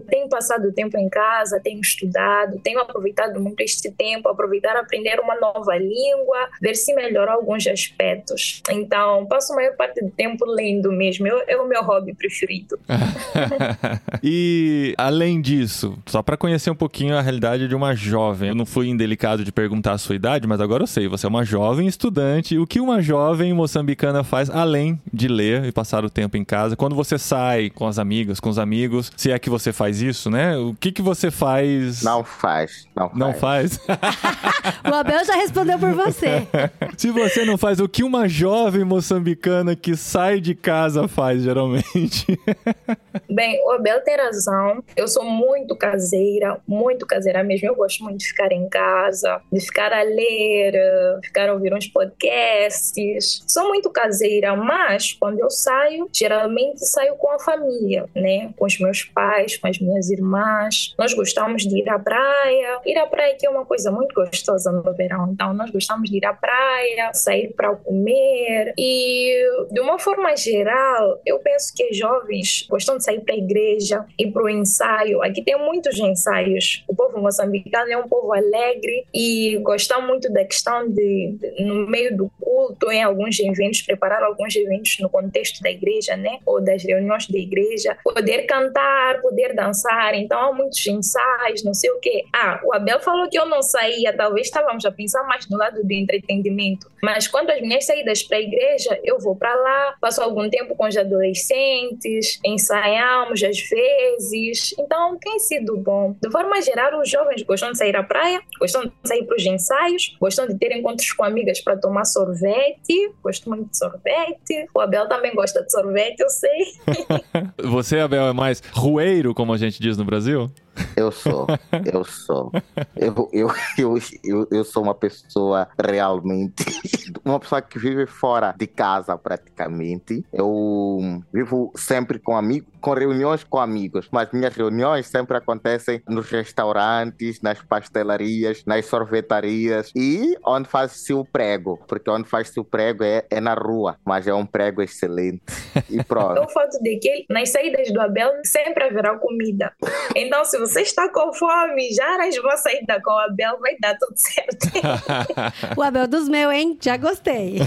Speaker 4: tenho passado tempo em casa, tenho estudado, tenho aproveitado muito este tempo, aproveitar aprender uma nova língua, ver se melhorar alguns aspectos. Então, passo a maior parte do tempo lendo mesmo. Eu, é o meu hobby preferido.
Speaker 1: e, além disso, só para conhecer um pouquinho a realidade de uma jovem, eu não fui indelicado de perguntar a sua idade, mas agora eu sei, você é uma jovem estudante. O que uma jovem moçambicana faz além de ler e passar o tempo em casa? Quando você sai com as amigas, com os amigos, se é que você faz isso, né? O que que você faz?
Speaker 3: Não faz. Não,
Speaker 1: não faz.
Speaker 2: o Abel já respondeu por você.
Speaker 1: se você não faz, o que uma jovem moçambicana que sai de casa faz, geralmente?
Speaker 4: Bem, o Abel tem razão. Eu sou muito caseira, muito caseira mesmo. Eu gosto muito de ficar em casa, de ficar a ler, ficar a ouvir uns podcasts. Sou muito caseira, mas quando eu saio, geralmente saio com a família, né? Com os meus pais, com as minhas irmãs. Nós gostamos de ir à praia. Ir à praia que é uma coisa muito gostosa no verão. Então, nós gostamos de ir à praia, sair para comer. E, de uma forma geral, eu penso que jovens gostam de sair para a igreja e para o ensaio. Aqui tem muitos ensaios. O povo moçambicano é um povo alegre e gosta muito da questão de, de, no meio do culto, em alguns eventos, preparar alguns eventos no contexto da igreja, né? Ou das reuniões da igreja, poder cantar poder dançar, então há muitos ensaios, não sei o quê. Ah, o Abel falou que eu não saía, talvez estávamos a pensar mais no lado do entretenimento, mas quando as minhas saídas para a igreja, eu vou para lá, passo algum tempo com os adolescentes, ensaiamos às vezes, então tem sido bom. De forma geral, os jovens gostam de sair à praia, gostam de sair para os ensaios, gostam de ter encontros com amigas para tomar sorvete, gosto muito de sorvete. O Abel também gosta de sorvete, eu sei.
Speaker 1: Você, Abel, é mais rueiro, como a gente diz no Brasil?
Speaker 3: Eu sou, eu sou. Eu, eu, eu, eu, eu sou uma pessoa realmente. Uma pessoa que vive fora de casa praticamente. Eu vivo sempre com amigos, com reuniões com amigos, mas minhas reuniões sempre acontecem nos restaurantes, nas pastelarias, nas sorvetarias e onde faz-se o prego, porque onde faz-se o prego é, é na rua, mas é um prego excelente. E pronto.
Speaker 4: O fato de que nas saídas do Abel sempre haverá comida. Então, se você está com fome, já arranja uma saída com o Abel, vai dar tudo certo.
Speaker 2: o Abel dos meus, hein? Já gostei.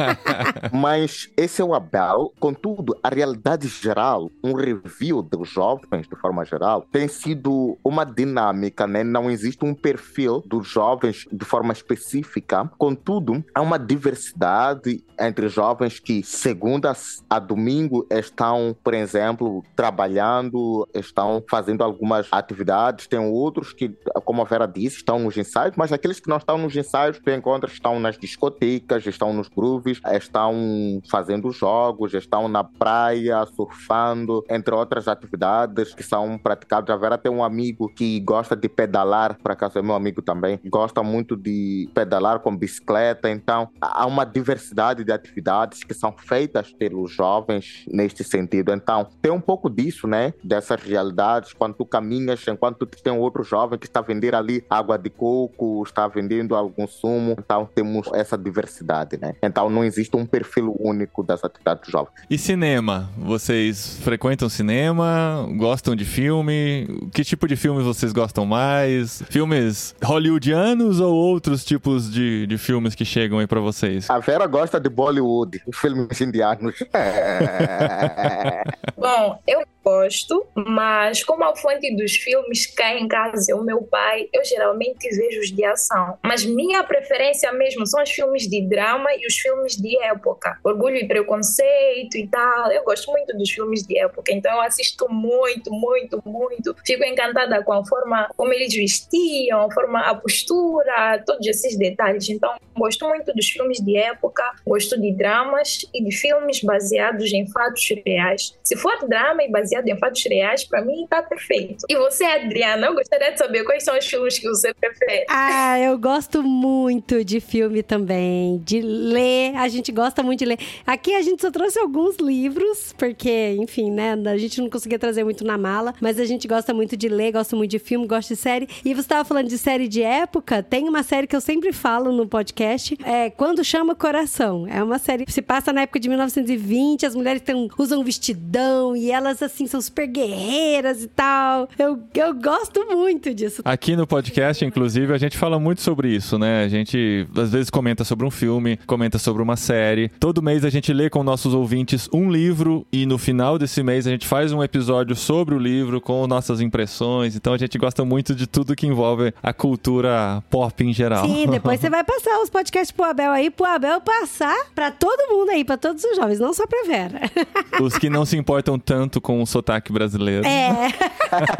Speaker 3: Mas esse é o Abel. Contudo, a realidade geral, um review dos jovens, de forma geral, tem sido uma dinâmica, né? Não existe um perfil dos jovens de forma específica. Contudo, há uma diversidade entre jovens que, segunda a domingo, estão, por exemplo, trabalhando, estão fazendo algumas atividades. Tem outros que, como a Vera disse, estão nos ensaios, mas aqueles que não estão nos ensaios, tu encontras, estão nas discotecas, estão nos grooves, estão fazendo jogos, estão na praia, surfando, entre outras atividades que são praticadas. A Vera tem um amigo que gosta de pedalar, por acaso é meu amigo também, gosta muito de pedalar com bicicleta, então há uma diversidade de atividades que são feitas pelos jovens neste sentido. Então, tem um pouco disso, né? Dessas realidades, quando tu enquanto tem outro jovem que está vendendo ali água de coco, está vendendo algum sumo, então temos essa diversidade, né? Então não existe um perfil único das atividades jovens.
Speaker 1: E cinema? Vocês frequentam cinema? Gostam de filme? Que tipo de filmes vocês gostam mais? Filmes hollywoodianos ou outros tipos de, de filmes que chegam aí pra vocês?
Speaker 3: A Vera gosta de Bollywood, filmes indianos.
Speaker 4: Bom, eu gosto, mas como a fonte dos filmes cá em casa é o meu pai, eu geralmente vejo os de ação. Mas minha preferência mesmo são os filmes de drama e os filmes de época. Orgulho e Preconceito e tal. Eu gosto muito dos filmes de época, então eu assisto muito, muito, muito. Fico encantada com a forma como eles vestiam, a forma, a postura, todos esses detalhes. Então, gosto muito dos filmes de época, gosto de dramas e de filmes baseados em fatos reais. Se for drama e baseado em fatos reais, para mim tá perfeito. E você, Adriana, eu gostaria de saber quais são os filmes que você prefere.
Speaker 2: Ah, eu gosto muito de filme também, de ler. A gente gosta muito de ler. Aqui a gente só trouxe alguns livros, porque, enfim, né, a gente não conseguia trazer muito na mala, mas a gente gosta muito de ler, gosta muito de filme, gosta de série. E você estava falando de série de época, tem uma série que eu sempre falo no podcast, é Quando Chama Coração. É uma série que se passa na época de 1920, as mulheres têm, usam vestidão e elas, assim, são super guerreiras e tal. Eu, eu gosto muito disso.
Speaker 1: Aqui no podcast, inclusive, a gente fala muito sobre isso, né? A gente às vezes comenta sobre um filme, comenta sobre uma série. Todo mês a gente lê com nossos ouvintes um livro e no final desse mês a gente faz um episódio sobre o livro com nossas impressões. Então a gente gosta muito de tudo que envolve a cultura pop em geral.
Speaker 2: Sim, depois você vai passar os podcasts pro Abel aí, pro Abel passar pra todo mundo aí, pra todos os jovens, não só pra Vera.
Speaker 1: Os que não se importam tanto com o sotaque brasileiro.
Speaker 2: É.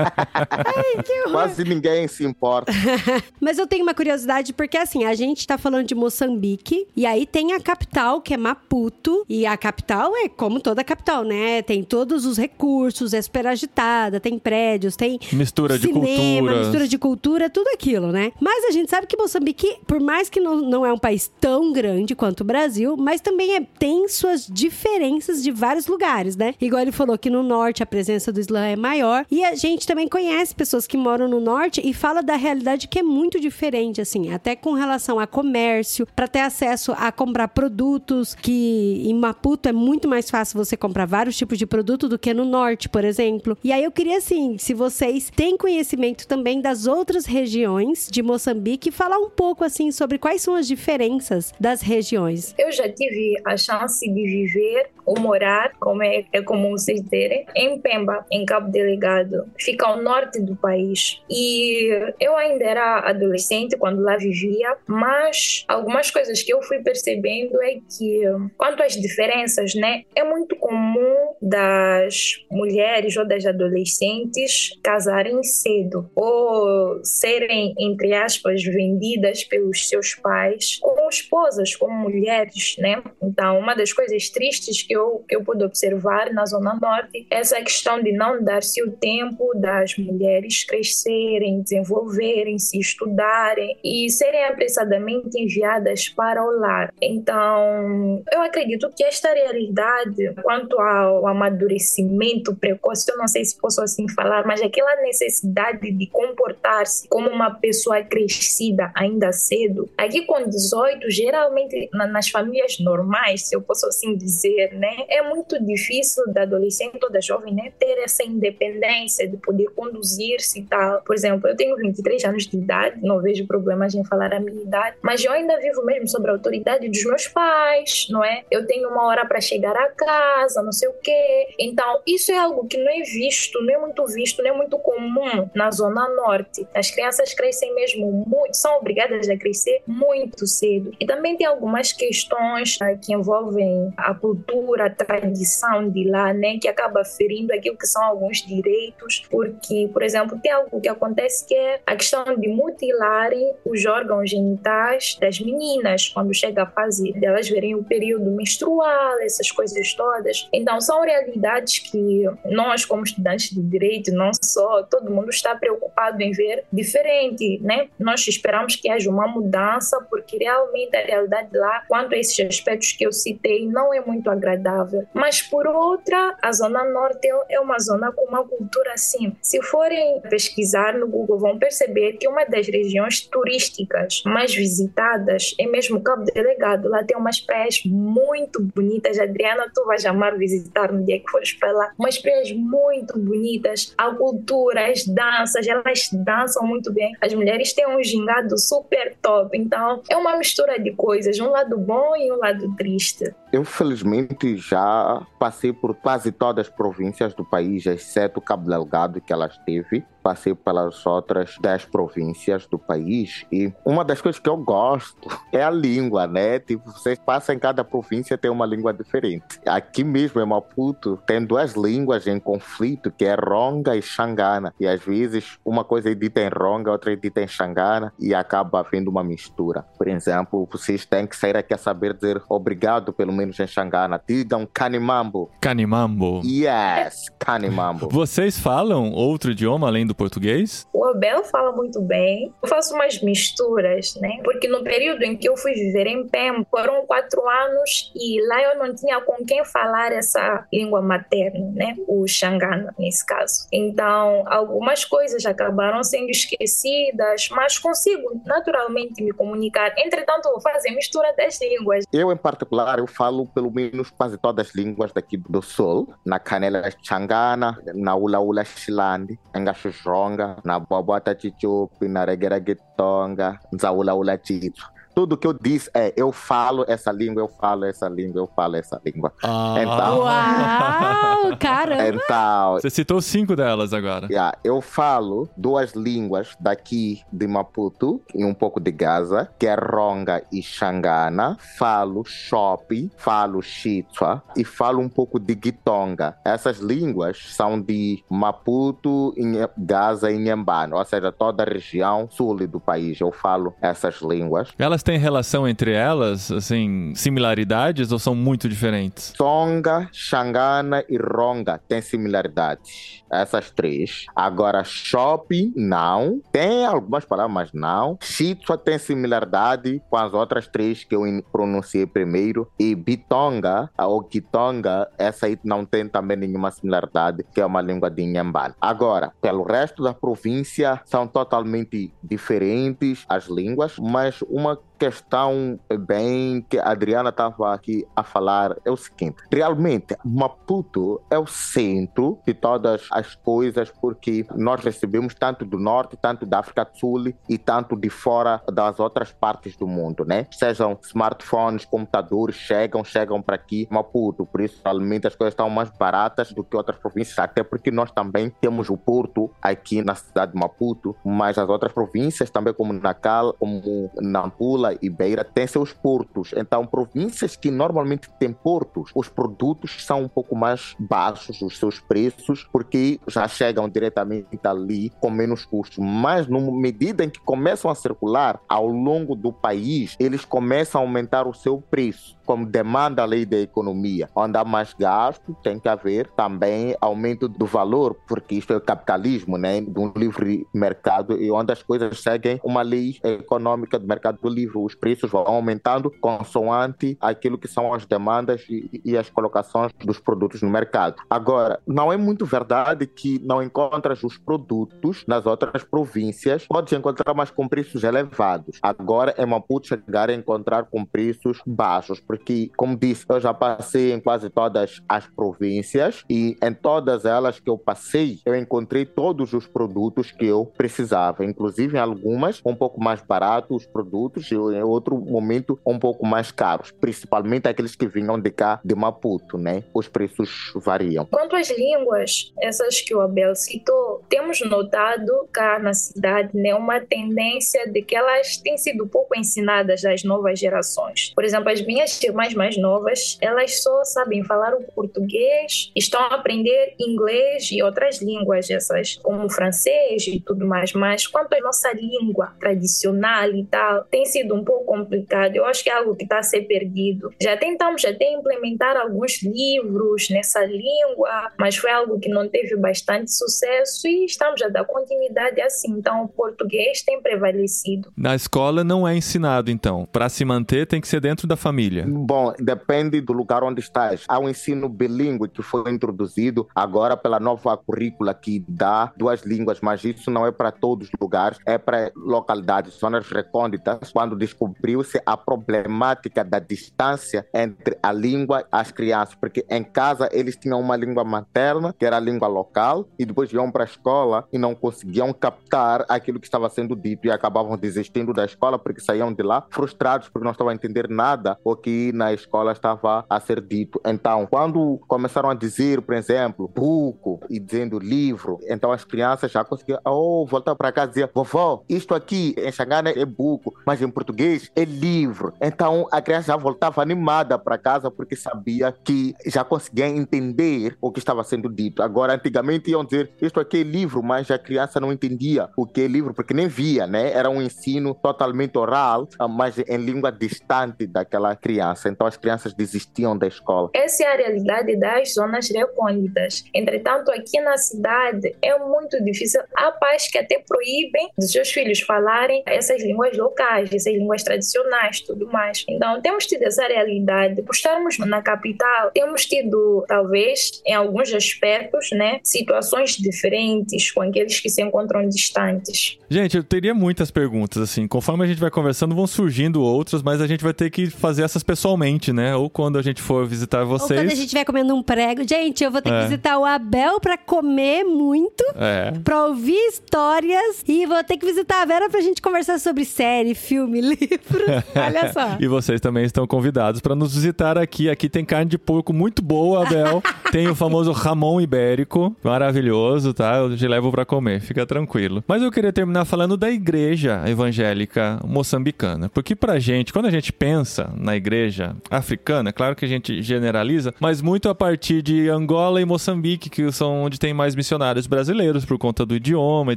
Speaker 2: Ai, que horror.
Speaker 3: Quase ninguém se importa.
Speaker 2: Mas eu tenho uma curiosidade, porque assim, a gente tá falando de Moçambique, e aí tem a capital, que é Maputo, e a capital é como toda capital, né? Tem todos os recursos, é super agitada, tem prédios, tem
Speaker 1: Mistura de
Speaker 2: cinema,
Speaker 1: culturas.
Speaker 2: mistura de cultura, tudo aquilo, né? Mas a gente sabe que Moçambique, por mais que não, não é um país tão grande quanto o Brasil, mas também é- tem suas diferenças de vários lugares, né? Igual ele falou que no norte a presença do Islã é maior, e a gente também conhece pessoas que moram no norte e fala da realidade que é muito diferente, assim, até com relação a comércio, para ter acesso a comprar produtos, que em Maputo é muito mais fácil você comprar vários tipos de produto do que no norte, por exemplo. E aí eu queria, assim, se vocês têm conhecimento também das outras regiões de Moçambique, falar um pouco, assim, sobre quais são as diferenças das regiões.
Speaker 4: Eu já tive a chance de viver ou morar, como é, é comum vocês dizerem, em Pemba, em Cabo Delegado. Fica ao norte do país. E eu ainda era adolescente quando lá vivia, mas algumas coisas que eu fui percebendo é que, quanto às diferenças, né, é muito comum das mulheres ou das adolescentes casarem cedo ou serem, entre aspas, vendidas pelos seus pais como esposas, como mulheres, né? Então, uma das coisas tristes que eu, que eu pude observar na Zona Norte é essa questão de não dar-se o tempo das mulheres crescerem, desenvolverem, se estudarem e serem apressadamente enviadas para o lar. Então, eu acredito que esta realidade, quanto ao amadurecimento precoce, eu não sei se posso assim falar, mas aquela necessidade de comportar-se como uma pessoa crescida ainda cedo, aqui com 18, geralmente nas famílias normais, se eu posso assim dizer, né, é muito difícil da adolescente ou da jovem, né, ter essa independência de poder conduzir-se e tal. Por exemplo, eu tenho 23 anos de idade, não vejo problemas em falar a minha idade, mas eu ainda vivo mesmo sobre a autoridade dos meus pais, não é? Eu tenho uma hora para chegar a casa, não sei o quê. Então, isso é algo que não é visto, não é muito visto, não é muito comum na Zona Norte. As crianças crescem mesmo muito, são obrigadas a crescer muito cedo. E também tem algumas questões uh, que envolvem a cultura, a tradição de lá, né, que acaba ferindo aquilo que são alguns direitos, porque, por exemplo, tem algo que acontece que é a questão de mutilarem os órgãos genitais das meninas quando chega a fase delas verem o período menstrual, essas coisas todas. Então, são realidades que nós, como estudantes de direito, não só, todo mundo está preocupado em ver diferente, né? Nós esperamos que haja uma mudança, porque realmente a realidade lá, quanto a esses aspectos que eu citei, não é muito agradável. Mas, por outra, a Zona Norte é uma zona com uma cultura assim. Se forem pesquisar no Google, vão perceber que uma das regiões turísticas mais visitadas é mesmo Cabo Delegado. Lá tem umas praias muito bonitas. Adriana, tu vais amar visitar no dia que fores para lá. Umas praias muito bonitas. A cultura, as danças, elas dançam muito bem. As mulheres têm um gingado super top. Então, é uma mistura de coisas. Um lado bom e um lado triste.
Speaker 3: Eu, felizmente, já passei por quase todas as províncias do país, exceto Cabo Delgado, que ela esteve. Passei pelas outras 10 províncias do país. E uma das coisas que eu gosto é a língua, né? Tipo, você passa em cada província tem uma língua diferente. Aqui mesmo em Maputo tem duas línguas em conflito, que é Ronga e Xangana. E às vezes uma coisa é dita em Ronga, outra é dita em Xangana, e acaba havendo uma mistura. Por exemplo, vocês têm que sair aqui a saber dizer obrigado, pelo menos em Xangana. Digam Canimambo.
Speaker 1: Canimambo.
Speaker 3: Yes, Canimambo.
Speaker 1: Vocês falam outro idioma além do português?
Speaker 4: O Abel fala muito bem. Eu faço umas misturas, né? Porque no período em que eu fui viver em Pem, foram quatro anos e lá eu não tinha com quem falar essa língua materna, né? O Xangana, nesse caso. Então, algumas coisas acabaram sendo esquecidas, mas consigo naturalmente me comunicar. Entretanto, vou fazer mistura das línguas.
Speaker 3: Eu, em particular, eu falo pelo menos quase todas as línguas daqui do Sul. Na Canela Xangana, na Ula Ula Xilande, em Gaxuxonga, na Bobota Chichupi, na Regueraguetonga, na Ula Ula Chichu. Tudo que eu disse é eu falo essa língua, eu falo essa língua, eu falo essa língua.
Speaker 1: Ah.
Speaker 3: Então,
Speaker 2: Uau, caramba!
Speaker 3: então
Speaker 1: Você citou cinco delas agora.
Speaker 3: Yeah, eu falo duas línguas daqui de Maputo e um pouco de Gaza, que é Ronga e Xangana. Falo Xopi, falo Xitzua e falo um pouco de Gitonga. Essas línguas são de Maputo, Gaza e Inhambane, ou seja, toda a região sul do país. Eu falo essas línguas.
Speaker 1: Elas têm relação entre elas, assim, similaridades ou são muito diferentes?
Speaker 3: Tonga, Xangana e Ronga têm similaridades. Essas três. Agora, shopping, não. Tem algumas palavras, mas não. Shitsua tem similaridade com as outras três que eu pronunciei primeiro. E Bitonga, ou Kitonga, essa aí não tem também nenhuma similaridade, que é uma língua de Inhambane. Agora, pelo resto da província, são totalmente diferentes as línguas, mas uma questão bem que a Adriana estava aqui a falar é o seguinte: realmente, Maputo é o centro de todas as coisas, porque nós recebemos tanto do norte, tanto da África do Sul e tanto de fora das outras partes do mundo, né? Sejam smartphones, computadores, chegam, chegam para aqui, Maputo. Por isso, realmente, as coisas estão mais baratas do que outras províncias, até porque nós também temos o porto aqui na cidade de Maputo, mas as outras províncias, também como Nacal, como Nampula e Beira, têm seus portos. Então, províncias que normalmente têm portos, os produtos são um pouco mais baixos, os seus preços, porque já chegam diretamente ali com menos custos. Mas, na medida em que começam a circular ao longo do país, eles começam a aumentar o seu preço. Como demanda a lei da economia. Onde há mais gasto, tem que haver também aumento do valor, porque isto é capitalismo, né? De um livre mercado e onde as coisas seguem uma lei econômica do mercado livre. Os preços vão aumentando consoante aquilo que são as demandas e, e as colocações dos produtos no mercado. Agora, não é muito verdade que não encontras os produtos nas outras províncias. Podes encontrar, mas com preços elevados. Agora, em Maputo, chegar a encontrar com preços baixos, porque, como disse, eu já passei em quase todas as províncias e em todas elas que eu passei, eu encontrei todos os produtos que eu precisava, inclusive em algumas um pouco mais baratos os produtos e em outro momento um pouco mais caros, principalmente aqueles que vinham de cá de Maputo, né? Os preços variam.
Speaker 4: Quanto às línguas, essas que o Abel citou, temos notado cá na cidade né, uma tendência de que elas têm sido pouco ensinadas às novas gerações. Por exemplo, as minhas irmãs mais novas, elas só sabem falar o português, estão a aprender inglês e outras línguas, essas como francês e tudo mais. Mas quanto à nossa língua tradicional e tal, tem sido um pouco complicado. Eu acho que é algo que está a ser perdido. Já tentamos até implementar alguns livros nessa língua, mas foi algo que não teve bastante sucesso e estamos a dar continuidade assim. Então, o português tem prevalecido.
Speaker 1: Na escola não é ensinado, então. Para se manter, tem que ser dentro da família.
Speaker 3: Bom, depende do lugar onde estás. Há um ensino bilíngue que foi introduzido agora pela nova currícula que dá duas línguas, mas isso não é para todos os lugares, é para localidades, zonas recônditas, quando descobriu-se a problemática da distância entre a língua e as crianças, porque em casa eles tinham uma língua materna, que era a língua local, e depois iam para a escola e não conseguiam captar aquilo que estava sendo dito e acabavam desistindo da escola porque saíam de lá frustrados porque não estavam a entender nada o que na escola estava a ser dito. Então, quando começaram a dizer, por exemplo, buco e dizendo livro, então as crianças já conseguiam oh, voltar para casa e dizer, vovó, isto aqui em Xangana é buco, mas em português é livro. Então a criança já voltava animada para casa porque sabia que já conseguia entender o que estava sendo dito. Agora, antigamente iam dizer, isto aqui é livro, mas a criança não entendia o que é livro porque nem via, né? Era um ensino totalmente oral, mas em língua distante daquela criança. Então as crianças desistiam da escola.
Speaker 4: Essa é a realidade das zonas recônditas. Entretanto, aqui na cidade é muito difícil. Há pais que até proíbem dos seus filhos falarem essas línguas locais, essas línguas tradicionais, tudo mais. Então, temos tido essa realidade. Por estarmos na capital, temos tido, talvez, em alguns aspectos, né, situações diferentes com aqueles que se encontram distantes.
Speaker 1: Gente, eu teria muitas perguntas, assim. Conforme a gente vai conversando, vão surgindo outras, mas a gente vai ter que fazer essas pessoalmente, né? Ou quando a gente for visitar vocês.
Speaker 2: Ou quando a gente vai comendo um prego. Gente, eu vou ter é. que visitar o Abel pra comer muito,
Speaker 1: é.
Speaker 2: pra ouvir histórias e vou ter que visitar a Vera pra gente conversar sobre série, filme, livro. Olha só.
Speaker 1: e vocês também estão convidados para nos visitar aqui. Aqui tem carne de porco muito boa, Abel. tem o famoso Ramon Ibérico, maravilhoso, tá? Eu te levo para comer, fica tranquilo. Mas eu queria terminar falando da igreja evangélica moçambicana, porque pra gente, quando a gente pensa na igreja africana, claro que a gente generaliza, mas muito a partir de Angola e Moçambique, que são onde tem mais missionários brasileiros por conta do idioma e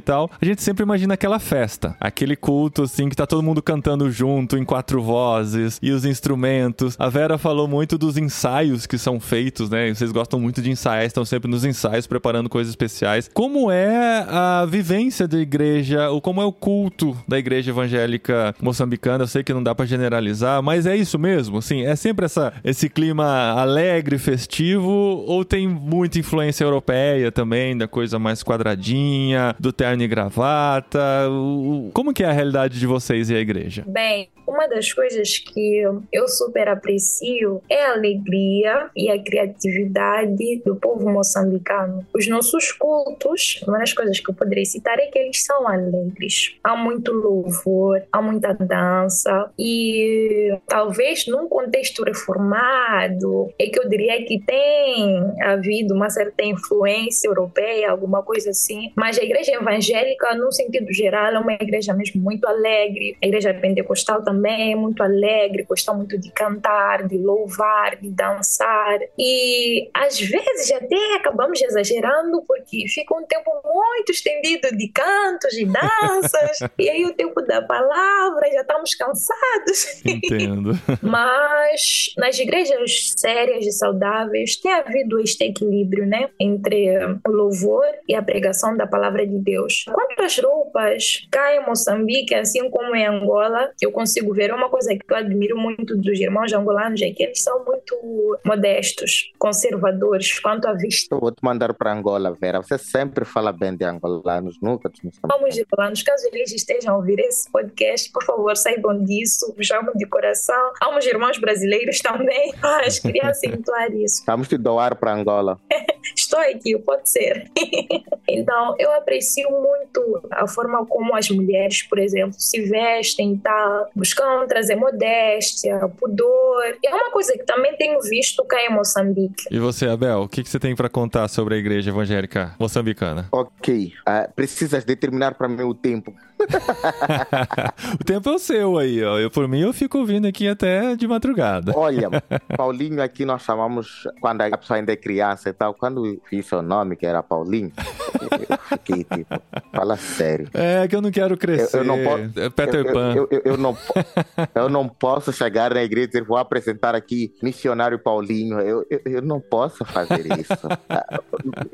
Speaker 1: tal, a gente sempre imagina aquela festa, aquele culto assim que tá todo mundo cantando junto em quatro vozes e os instrumentos. A Vera falou muito dos ensaios que são feitos, né? Vocês gostam muito de ensaiar, estão sempre nos ensaios preparando coisas especiais. Como é a vivência da igreja, ou como é o culto da igreja evangélica moçambicana? Eu sei que não dá para generalizar, mas é isso mesmo? Assim, é sempre essa, esse clima alegre, festivo, ou tem muita influência europeia também, da coisa mais quadradinha, do terno e gravata? Como que é a realidade de vocês e a igreja?
Speaker 4: Bem, uma das coisas que eu super aprecio é a alegria e a criatividade do povo moçambicano. Os nossos cultos, uma das coisas que eu poderia citar é que eles são alegres. Há muito louvor, há muita dança e talvez num contexto reformado é que eu diria que tem havido uma certa influência europeia, alguma coisa assim, mas a igreja evangélica, no sentido geral, é uma igreja mesmo muito alegre. A igreja pentecostal também também muito alegre, gostam muito de cantar, de louvar, de dançar. E às vezes até acabamos exagerando porque fica um tempo muito estendido de cantos, de danças, e aí o tempo da palavra já estamos cansados.
Speaker 1: Entendo.
Speaker 4: Mas nas igrejas sérias e saudáveis tem havido este equilíbrio, né? Entre o louvor e a pregação da palavra de Deus. Quanto às roupas, cá em Moçambique, assim como em Angola, eu consigo ver uma coisa que eu admiro muito dos irmãos angolanos é que eles são muito modestos, conservadores quanto à vista.
Speaker 3: Eu vou te mandar para Angola, Vera. Você sempre fala bem de angolanos, nunca te
Speaker 4: Vamos angolanos, caso eles estejam a ouvir esse podcast, por favor, saibam disso, chamam de coração. Há uns irmãos brasileiros também, mas queria acentuar isso.
Speaker 3: Vamos te doar para Angola.
Speaker 4: Estou aqui, pode ser. então, eu aprecio muito a forma como as mulheres, por exemplo, se vestem, tá trazer modéstia, pudor. É uma coisa que também tenho visto cá em Moçambique.
Speaker 1: E você, Abel, o que, que você tem para contar sobre a igreja evangélica moçambicana?
Speaker 3: Ok, uh, precisas determinar para mim o tempo.
Speaker 1: o tempo é o seu aí, ó. Eu, por mim, eu fico ouvindo aqui até de madrugada.
Speaker 3: Olha, Paulinho aqui nós chamamos, quando a pessoa ainda é criança e tal, quando vi seu nome, que era Paulinho, eu fiquei tipo, fala sério.
Speaker 1: É que eu não quero crescer.
Speaker 3: Eu, eu não posso,
Speaker 1: é Peter
Speaker 3: eu,
Speaker 1: Pan.
Speaker 3: Eu, eu, não, eu não posso chegar na igreja e dizer, vou apresentar aqui missionário Paulinho. Eu, eu, não posso fazer isso.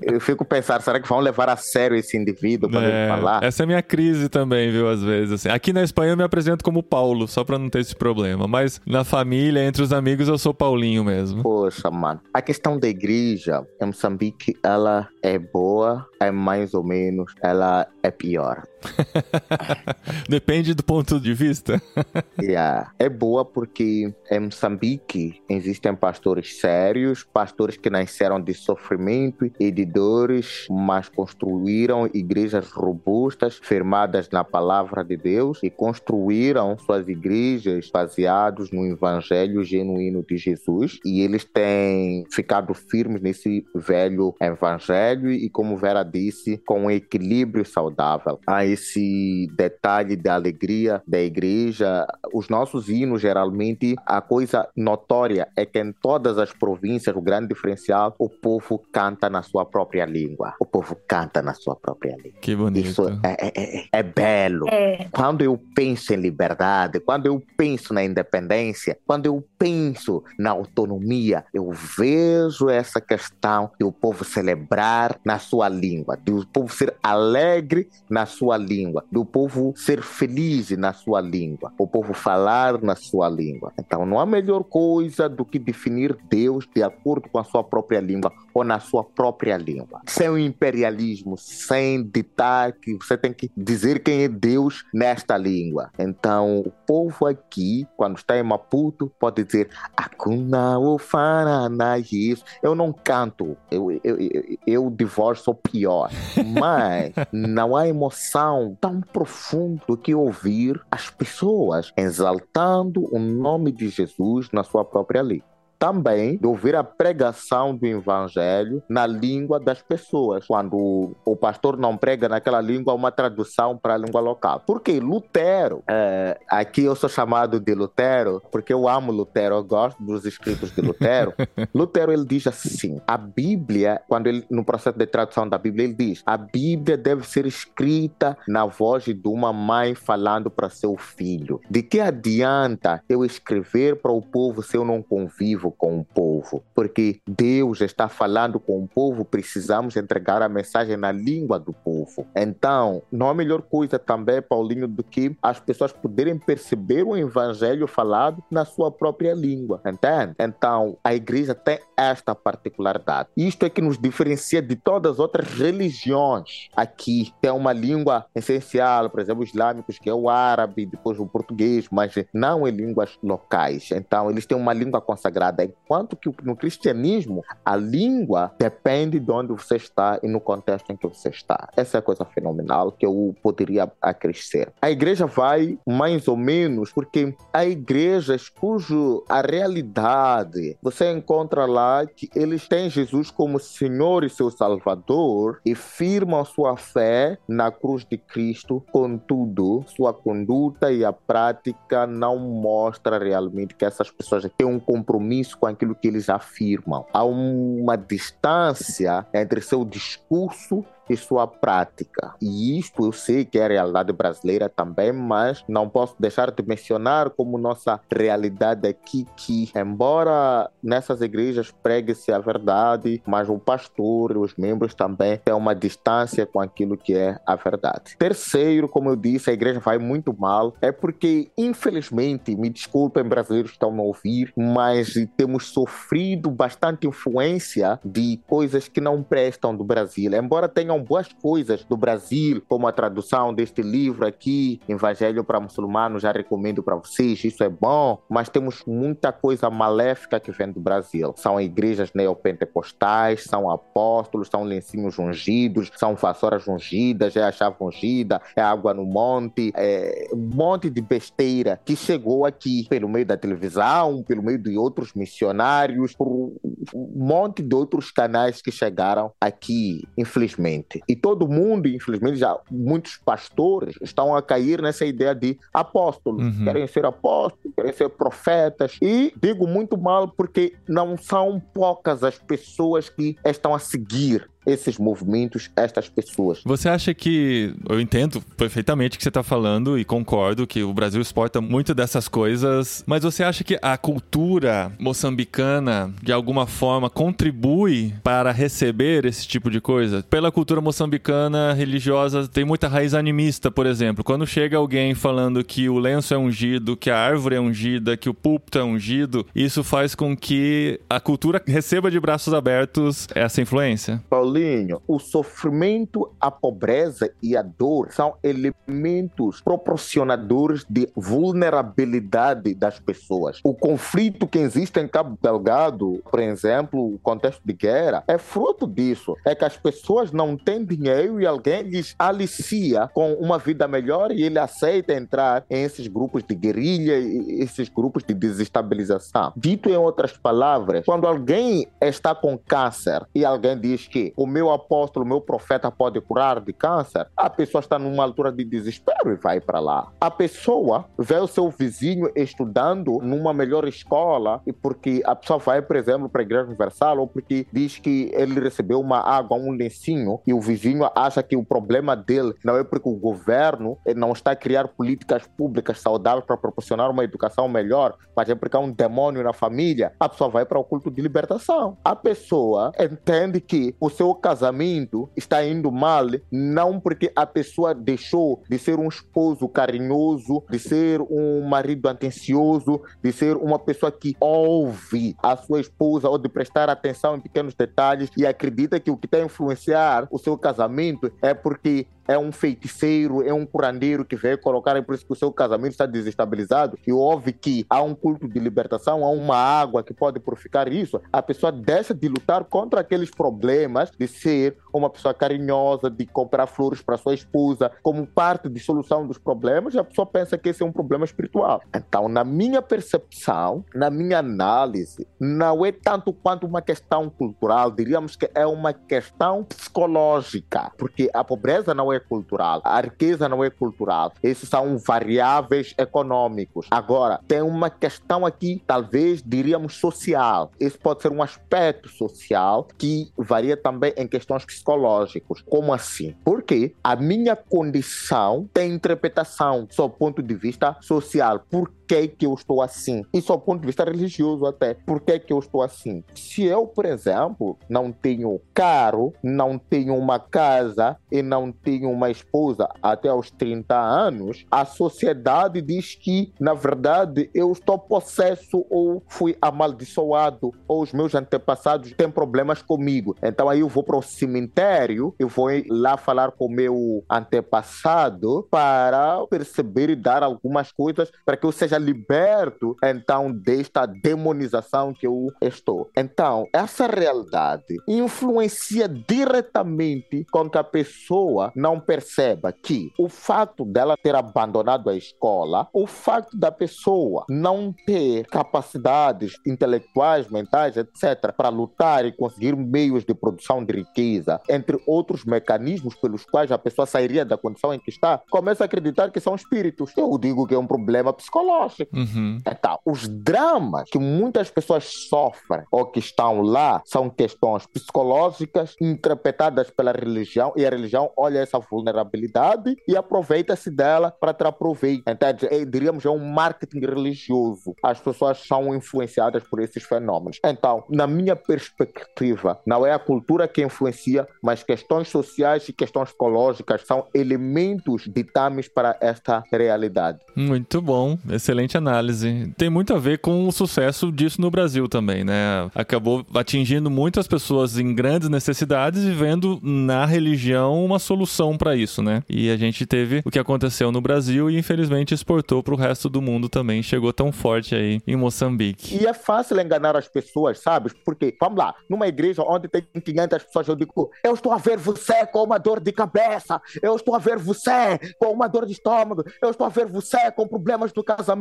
Speaker 3: eu fico pensando, será que vão levar a sério esse indivíduo para
Speaker 1: é,
Speaker 3: falar?
Speaker 1: Essa é a minha crise também, viu, às vezes. Assim. Aqui na Espanha eu me apresento como Paulo, só pra não ter esse problema. Mas na família, entre os amigos, eu sou Paulinho mesmo.
Speaker 3: Poxa, mano. A questão da igreja em Moçambique, ela é boa, é mais ou menos, ela é pior.
Speaker 1: Depende do ponto de vista.
Speaker 3: yeah. É boa porque em Moçambique existem pastores sérios, pastores que nasceram de sofrimento e de dores, mas construíram igrejas robustas, firmadas na palavra de Deus e construíram suas igrejas baseados no evangelho genuíno de Jesus. E eles têm ficado firmes nesse velho evangelho e, como Vera disse, com um equilíbrio saudável. Há esse detalhe da alegria da igreja. Os nossos hinos, geralmente, a coisa notória é que em todas as províncias, o grande diferencial, o povo canta na sua própria língua. O povo canta na sua própria língua.
Speaker 1: Que bonito.
Speaker 3: Isso é, é, é, é belo.
Speaker 4: É.
Speaker 3: Quando eu penso em liberdade, quando eu penso na independência, quando eu penso na autonomia, eu vejo essa questão de o povo celebrar na sua língua, de o povo ser alegre na sua língua, do povo ser feliz na sua língua, o povo falar na sua língua. Então não há melhor coisa do que definir Deus de acordo com a sua própria língua ou na sua própria língua. Sem o imperialismo, sem ditar que você tem que dizer quem é Deus nesta língua. Então, o povo aqui, quando está em Maputo, pode dizer Akuna Ofarana isso. Eu não canto, eu, eu, eu, eu de voz sou pior, mas não há emoção tão profunda do que ouvir as pessoas exaltando o nome de Jesus na sua própria língua também de ouvir a pregação do evangelho na língua das pessoas. Quando o pastor não prega naquela língua, uma tradução para a língua local. Porque Lutero, é, aqui eu sou chamado de Lutero, porque eu amo Lutero, eu gosto dos escritos de Lutero. Lutero ele diz assim: a Bíblia, quando ele no processo de tradução da Bíblia, ele diz: a Bíblia deve ser escrita na voz de uma mãe falando para seu filho. De que adianta eu escrever para o povo se eu não convivo com o povo, porque Deus está falando com o povo, precisamos entregar a mensagem na língua do povo. Então, não há melhor coisa também, Paulinho, do que as pessoas poderem perceber o evangelho falado na sua própria língua, entende? Então, a igreja tem esta particularidade. Isto é que nos diferencia de todas as outras religiões. Aqui tem uma língua essencial, por exemplo, islâmicos, que é o árabe, depois o português, mas não em línguas locais. Então, eles têm uma língua consagrada enquanto que no cristianismo a língua depende de onde você está e no contexto em que você está. Essa é a coisa fenomenal que eu poderia acrescer. A igreja vai mais ou menos porque há igrejas cujo a realidade você encontra lá que eles têm Jesus como Senhor e seu Salvador e firmam sua fé na cruz de Cristo, contudo, sua conduta e a prática não mostra realmente que essas pessoas têm um compromisso com aquilo que eles afirmam. Há uma distância entre seu discurso sua prática. E isto eu sei que é a realidade brasileira também, mas não posso deixar de mencionar como nossa realidade aqui que, embora nessas igrejas pregue-se a verdade, mas o pastor e os membros também têm uma distância com aquilo que é a verdade. Terceiro, como eu disse, a igreja vai muito mal, é porque, infelizmente, me desculpem brasileiros que estão a ouvir, mas temos sofrido bastante influência de coisas que não prestam do Brasil. Embora tenham boas coisas do Brasil, como a tradução deste livro aqui, Evangelho para Muçulmanos, já recomendo para vocês, isso é bom, mas temos muita coisa maléfica que vem do Brasil. São igrejas neopentecostais, são apóstolos, são lencinhos ungidos, são vassouras ungidas, é a chave ungida, é água no monte, é um monte de besteira que chegou aqui pelo meio da televisão, pelo meio de outros missionários, por um monte de outros canais que chegaram aqui, infelizmente. E todo mundo, infelizmente, já muitos pastores estão a cair nessa ideia de apóstolos. Uhum. Querem ser apóstolos, querem ser profetas. E digo muito mal porque não são poucas as pessoas que estão a seguir esses movimentos, estas pessoas.
Speaker 1: Você acha que. Eu entendo perfeitamente o que você está falando e concordo que o Brasil exporta muito dessas coisas, mas você acha que a cultura moçambicana, de alguma forma, contribui para receber esse tipo de coisa? Pela cultura moçambicana religiosa, tem muita raiz animista, por exemplo. Quando chega alguém falando que o lenço é ungido, que a árvore é ungida, que o púlpito é ungido, isso faz com que a cultura receba de braços abertos essa influência?
Speaker 3: Paulo, Paulinho, o sofrimento, a pobreza e a dor são elementos proporcionadores de vulnerabilidade das pessoas. O conflito que existe em Cabo Delgado, por exemplo, o contexto de guerra, é fruto disso. É que as pessoas não têm dinheiro e alguém lhes alicia com uma vida melhor e ele aceita entrar em esses grupos de guerrilha, esses grupos de desestabilização. Dito em outras palavras, quando alguém está com câncer e alguém diz que o meu apóstolo, o meu profeta pode curar de câncer, a pessoa está numa altura de desespero e vai para lá. A pessoa vê o seu vizinho estudando numa melhor escola e porque a pessoa vai, por exemplo, para a Igreja Universal ou porque diz que ele recebeu uma água, um lencinho e o vizinho acha que o problema dele não é porque o governo não está a criar políticas públicas saudáveis para proporcionar uma educação melhor, mas é porque há um demônio na família, a pessoa vai para o culto de libertação. A pessoa entende que o seu casamento está indo mal, não porque a pessoa deixou de ser um esposo carinhoso, de ser um marido atencioso, de ser uma pessoa que ouve a sua esposa ou de prestar atenção em pequenos detalhes e acredita que o que está a influenciar o seu casamento é porque é um feiticeiro, é um curandeiro que veio colocar, por isso que o seu casamento está desestabilizado, e ouve que há um culto de libertação, há uma água que pode purificar isso, a pessoa deixa de lutar contra aqueles problemas, de ser uma pessoa carinhosa, de comprar flores para sua esposa, como parte de solução dos problemas, a pessoa pensa que esse é um problema espiritual. Então, na minha percepção, na minha análise, não é tanto quanto uma questão cultural, diríamos que é uma questão psicológica, porque a pobreza não é cultural, a riqueza não é cultural. Esses são variáveis econômicos. Agora, tem uma questão aqui, talvez diríamos social. Esse pode ser um aspecto social que varia também em questões psicológicas. Como assim? Porque a minha condição tem interpretação sob o ponto de vista social. Por que, que eu estou assim? E sob o ponto de vista religioso até. Por que, que eu estou assim? Se eu, por exemplo, não tenho carro, não tenho uma casa e não tenho uma esposa até aos 30 anos, a sociedade diz que, na verdade, eu estou possesso ou fui amaldiçoado ou os meus antepassados têm problemas comigo. Então aí eu vou para o cemitério, eu vou lá falar com o meu antepassado para perceber e dar algumas coisas para que eu seja liberto então desta demonização que eu estou. Então, essa realidade influencia diretamente com que a pessoa não perceba que o fato dela ter abandonado a escola, o fato da pessoa não ter capacidades intelectuais, mentais, etc., para lutar e conseguir meios de produção de riqueza, entre outros mecanismos pelos quais a pessoa sairia da condição em que está, começa a acreditar que são espíritos. Eu digo que é um problema psicológico.
Speaker 1: Uhum.
Speaker 3: Então, os dramas que muitas pessoas sofrem ou que estão lá são questões psicológicas interpretadas pela religião e a religião olha essa vulnerabilidade e aproveita-se dela para ter proveito. Então, é, diríamos, é um marketing religioso. As pessoas são influenciadas por esses fenômenos. Então, na minha perspectiva, não é a cultura que influencia, mas questões sociais e questões psicológicas são elementos ditames para esta realidade.
Speaker 1: Muito bom, excelente análise. Tem muito a ver com o sucesso disso no Brasil também, né? Acabou atingindo muitas pessoas em grandes necessidades e vendo na religião uma solução para isso, né? E a gente teve o que aconteceu no Brasil e infelizmente exportou para o resto do mundo também. Chegou tão forte aí em Moçambique.
Speaker 3: E é fácil enganar as pessoas, sabe? Porque, vamos lá, numa igreja onde tem 500 pessoas, eu digo, eu estou a ver você com uma dor de cabeça, eu estou a ver você com uma dor de estômago, eu estou a ver você com problemas do casamento,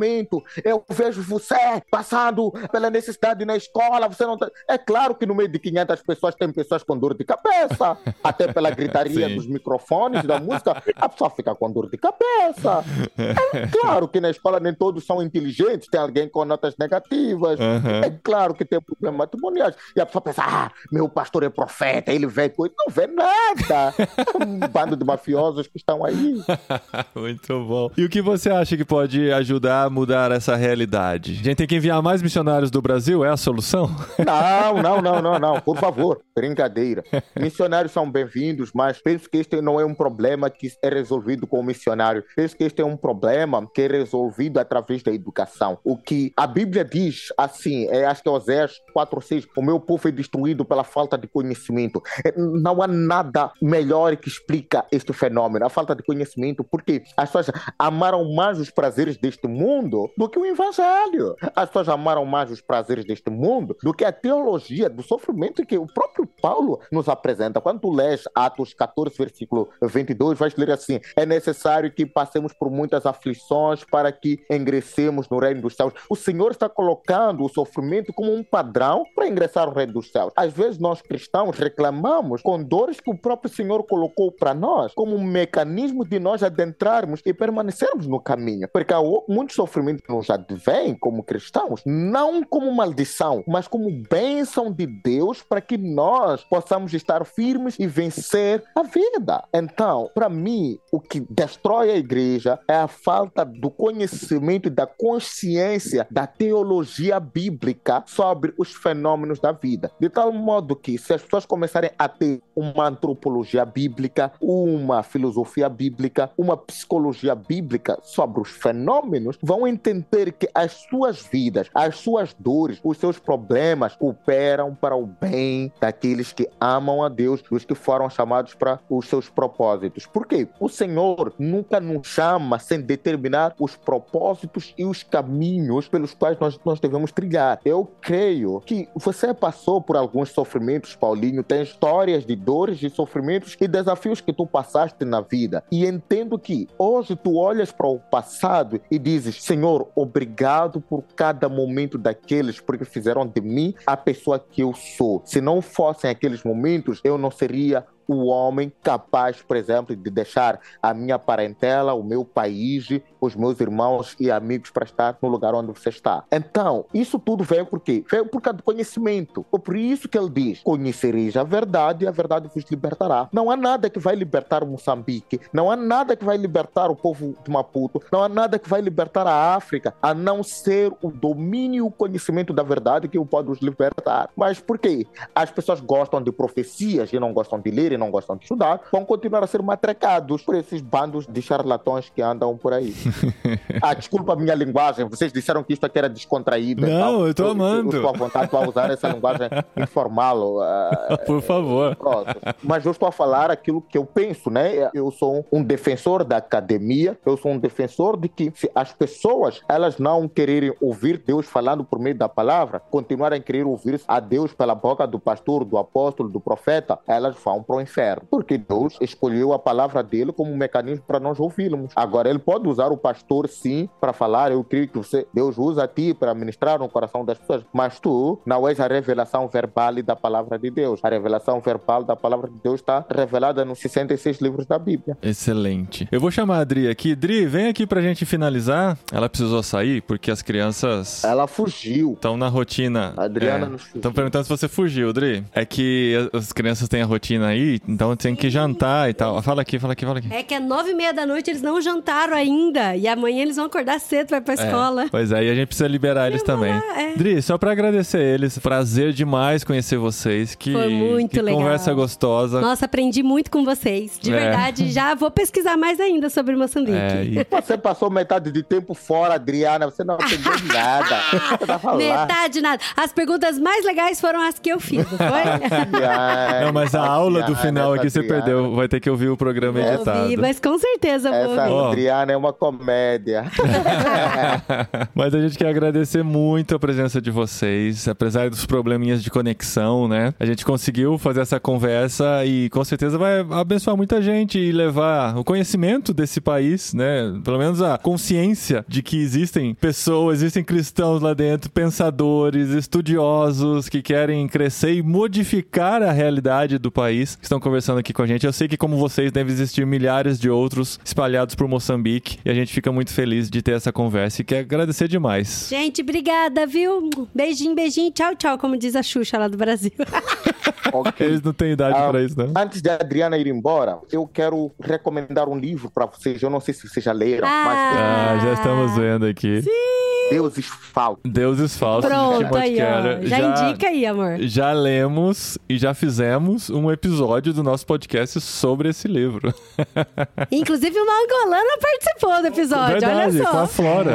Speaker 3: eu vejo você passando pela necessidade na escola, você não tá... É claro que no meio de 500 pessoas tem pessoas com dor de cabeça, até pela gritaria dos microfones da música, a pessoa fica com dor de cabeça. É claro que na escola nem todos são inteligentes, tem alguém com notas negativas, uhum. é claro que tem problemas matrimoniais. E a pessoa pensa, ah, meu pastor é profeta, ele vê coisa. Não vê nada. É um bando de mafiosos que estão aí.
Speaker 1: Muito bom. E o que você acha que pode ajudar mudar essa realidade? A gente tem que enviar mais missionários do Brasil? É a solução?
Speaker 3: Não, não, não, não, não. Por favor, brincadeira. Missionários são bem-vindos, mas penso que este não é um problema que é resolvido com o missionário. Penso que este é um problema que é resolvido através da educação. O que a Bíblia diz, assim, é, acho que é Oséias 4, 6, o meu povo é destruído pela falta de conhecimento. É, não há nada melhor que explica este fenômeno, a falta de conhecimento, porque as pessoas amaram mais os prazeres deste mundo do que o evangelho. As pessoas amaram mais os prazeres deste mundo do que a teologia do sofrimento que o próprio Paulo nos apresenta. Quando tu lês Atos 14, versículo 22, vais ler assim: é necessário que passemos por muitas aflições para que ingressemos no reino dos céus. O Senhor está colocando o sofrimento como um padrão para ingressar no reino dos céus. Às vezes nós cristãos reclamamos com dores que o próprio Senhor colocou para nós como um mecanismo de nós adentrarmos e permanecermos no caminho. Porque há muitos sofrimentos que nos advêm como cristãos, não como maldição, mas como bênção de Deus para que nós possamos estar firmes e vencer a vida. Então, para mim, o que destrói a igreja é a falta do conhecimento e da consciência da teologia bíblica sobre os fenômenos da vida. De tal modo que, se as pessoas começarem a ter uma antropologia bíblica, uma filosofia bíblica, uma psicologia bíblica sobre os fenômenos, vão entender que as suas vidas, as suas dores, os seus problemas cooperam para o bem daqueles que amam a Deus, dos que foram chamados para os seus propósitos. Por quê? O Senhor nunca nos chama sem determinar os propósitos e os caminhos pelos quais nós, nós devemos trilhar. Eu creio que você passou por alguns sofrimentos, Paulinho, tem histórias de dores, e sofrimentos e desafios que tu passaste na vida. E entendo que hoje tu olhas para o passado e dizes: Senhor, obrigado por cada momento daqueles, porque fizeram de mim a pessoa que eu sou. Se não fossem aqueles momentos, eu não seria o homem capaz, por exemplo, de deixar a minha parentela, o meu país, os meus irmãos e amigos para estar no lugar onde você está. Então, isso tudo veio por quê? Veio por causa do conhecimento. É por isso que ele diz: conhecereis a verdade e a verdade vos libertará. Não há nada que vai libertar Moçambique, não há nada que vai libertar o povo de Maputo, não há nada que vai libertar a África, a não ser o domínio e o conhecimento da verdade que o pode os libertar. Mas por quê? As pessoas gostam de profecias e não gostam de ler, não gostam de estudar, vão continuar a ser matrecados por esses bandos de charlatões que andam por aí. ah, desculpa a minha linguagem, vocês disseram que isto aqui era descontraído.
Speaker 1: Não, eu tô amando.
Speaker 3: Estou à vontade para usar essa linguagem informal. ah,
Speaker 1: Por favor.
Speaker 3: Pronto. Mas eu estou a falar aquilo que eu penso, né? Eu sou um defensor da academia, eu sou um defensor de que se as pessoas elas não quererem ouvir Deus falando por meio da palavra, continuarem a querer ouvir a Deus pela boca do pastor, do apóstolo, do profeta, elas vão para inferno. Porque Deus escolheu a palavra dele como um mecanismo para nós ouvirmos. Agora, ele pode usar o pastor, sim, para falar. Eu creio que você, Deus usa a ti para ministrar no coração das pessoas, mas tu não és a revelação verbal da palavra de Deus. A revelação verbal da palavra de Deus está revelada nos 66 livros da Bíblia.
Speaker 1: Excelente. Eu vou chamar a Dri aqui. Dri, vem aqui pra gente finalizar. Ela precisou sair porque as crianças
Speaker 3: Ela fugiu.
Speaker 1: estão na rotina.
Speaker 3: A Adriana
Speaker 1: É.
Speaker 3: nos fugiu.
Speaker 1: Estão perguntando se você fugiu, Dri. É que as crianças têm a rotina aí, então tem que jantar e tal. Fala aqui, fala aqui, fala aqui.
Speaker 2: É que é nove e meia da noite, eles não jantaram ainda. E amanhã eles vão acordar cedo, vai pra escola.
Speaker 1: Pois é, e a gente precisa liberar eles também.
Speaker 2: lá, é.
Speaker 1: Dri, só pra agradecer eles, prazer demais conhecer vocês. Que,
Speaker 2: Foi muito
Speaker 1: que
Speaker 2: legal.
Speaker 1: conversa gostosa.
Speaker 2: Nossa, aprendi muito com vocês. De
Speaker 1: É.
Speaker 2: verdade, já vou pesquisar mais ainda sobre Moçambique.
Speaker 1: É, e-
Speaker 3: Você passou metade de tempo fora, Adriana. Você não entendeu nada. Tá.
Speaker 2: Metade nada. As perguntas mais legais foram as que eu fiz, não foi?
Speaker 1: Não, mas a aula do final aqui você
Speaker 3: Adriana.
Speaker 1: perdeu. Vai ter que ouvir o programa editado.
Speaker 2: Ouvi, mas com certeza vou
Speaker 3: Essa
Speaker 2: ouvir.
Speaker 3: Adriana é uma comédia.
Speaker 1: Mas a gente quer agradecer muito a presença de vocês, apesar dos probleminhas de conexão, né? A gente conseguiu fazer essa conversa e com certeza vai abençoar muita gente e levar o conhecimento desse país, né? Pelo menos a consciência de que existem pessoas, existem cristãos lá dentro, pensadores, estudiosos que querem crescer e modificar a realidade do país, estão conversando aqui com a gente. Eu sei que como vocês deve existir milhares de outros espalhados por Moçambique e a gente fica muito feliz de ter essa conversa e quer agradecer demais.
Speaker 2: Gente, obrigada, viu? Beijinho, beijinho, tchau, tchau, como diz a Xuxa lá do Brasil.
Speaker 3: Ok.
Speaker 1: Eles não têm idade
Speaker 3: Ah,
Speaker 1: pra isso, não.
Speaker 3: Antes de a Adriana ir embora, eu quero recomendar um livro para vocês. Eu não sei se vocês já leram,
Speaker 1: Ah, já estamos vendo aqui.
Speaker 3: mas Deuses Falsos.
Speaker 1: Deuses falsos
Speaker 2: Pronto, aí, ó. Já, indica aí, amor.
Speaker 1: Já lemos e já fizemos um episódio do nosso podcast sobre esse livro.
Speaker 2: Inclusive, uma angolana participou do episódio,
Speaker 1: Verdade,
Speaker 2: olha
Speaker 1: com a
Speaker 2: só.
Speaker 1: Flora.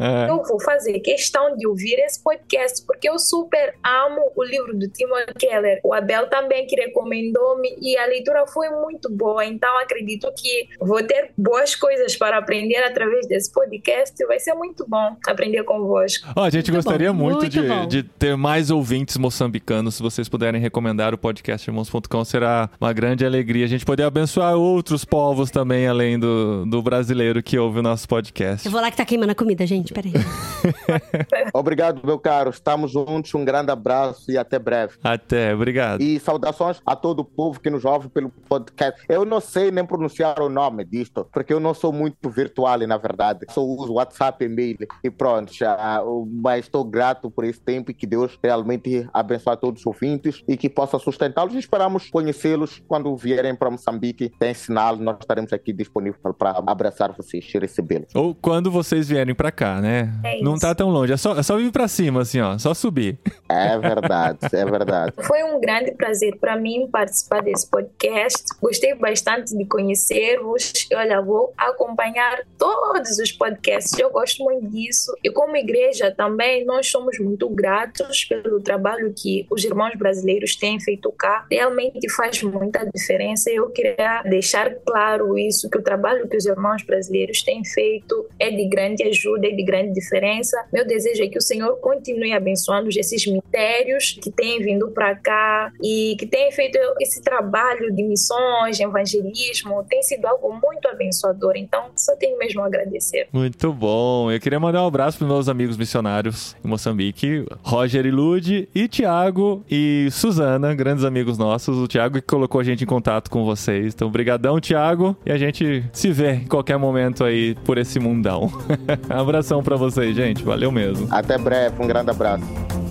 Speaker 1: É.
Speaker 4: Eu vou fazer questão de ouvir esse podcast porque eu super amo o livro do Timothy Keller. O Abel também que recomendou-me e a leitura foi muito boa. Então acredito que vou ter boas coisas para aprender através desse podcast. Vai ser muito bom aprender convosco.
Speaker 1: Ó, a gente
Speaker 2: Muito
Speaker 1: gostaria
Speaker 2: bom,
Speaker 1: muito,
Speaker 2: muito
Speaker 1: de, de ter mais ouvintes moçambicanos. Se vocês puderem recomendar o podcast irmãos.com, será uma grande alegria a gente poder abençoar outros povos também, além do, do brasileiro que ouve o nosso podcast.
Speaker 2: Eu vou lá que tá queimando a comida, gente, peraí.
Speaker 3: Obrigado, meu caro. Estamos juntos. Um grande abraço e até breve.
Speaker 1: Até, obrigado.
Speaker 3: E saudações a todo o povo que nos ouve pelo podcast. Eu não sei nem pronunciar o nome disto, porque eu não sou muito virtual, na verdade. Só uso WhatsApp, e-mail e pronto. Já, mas estou grato por esse tempo e que Deus realmente abençoe a todos os ouvintes e que possa sustentá-los. Esperamos conhecê-los quando vierem para Moçambique. Tem sinal, nós estaremos aqui disponíveis para abraçar vocês e recebê-los.
Speaker 1: Ou quando vocês vierem pra cá, né?
Speaker 4: É
Speaker 1: Não
Speaker 4: isso.
Speaker 1: tá tão longe, é só, é só vir pra cima, assim, ó. Só subir.
Speaker 3: É verdade, é verdade.
Speaker 4: Foi um grande prazer para mim participar desse podcast. Gostei bastante de conhecer-vos. E, Olha, vou acompanhar todos os podcasts. Eu gosto muito disso. E como igreja também, nós somos muito gratos pelo trabalho que os irmãos brasileiros têm feito cá. Realmente faz muita diferença. Eu queria deixar claro isso, que o trabalho que os irmãos brasileiros têm feito é de grande ajuda, é de grande diferença. Meu desejo é que o Senhor continue abençoando esses ministérios que têm vindo para cá e que têm feito esse trabalho de missões, evangelismo. Tem sido algo muito abençoador. Então, só tenho mesmo a agradecer.
Speaker 1: Muito bom. Eu queria mandar um abraço pros meus amigos missionários em Moçambique, Roger e Lude, e Tiago e Suzana, grandes amigos nossos. O Tiago que colocou a gente em contato com vocês. Então, brigadão, Tiago. E a gente se vê em qualquer momento aí por esse mundão. Abração pra vocês, gente. Valeu mesmo.
Speaker 3: Até breve, um grande abraço.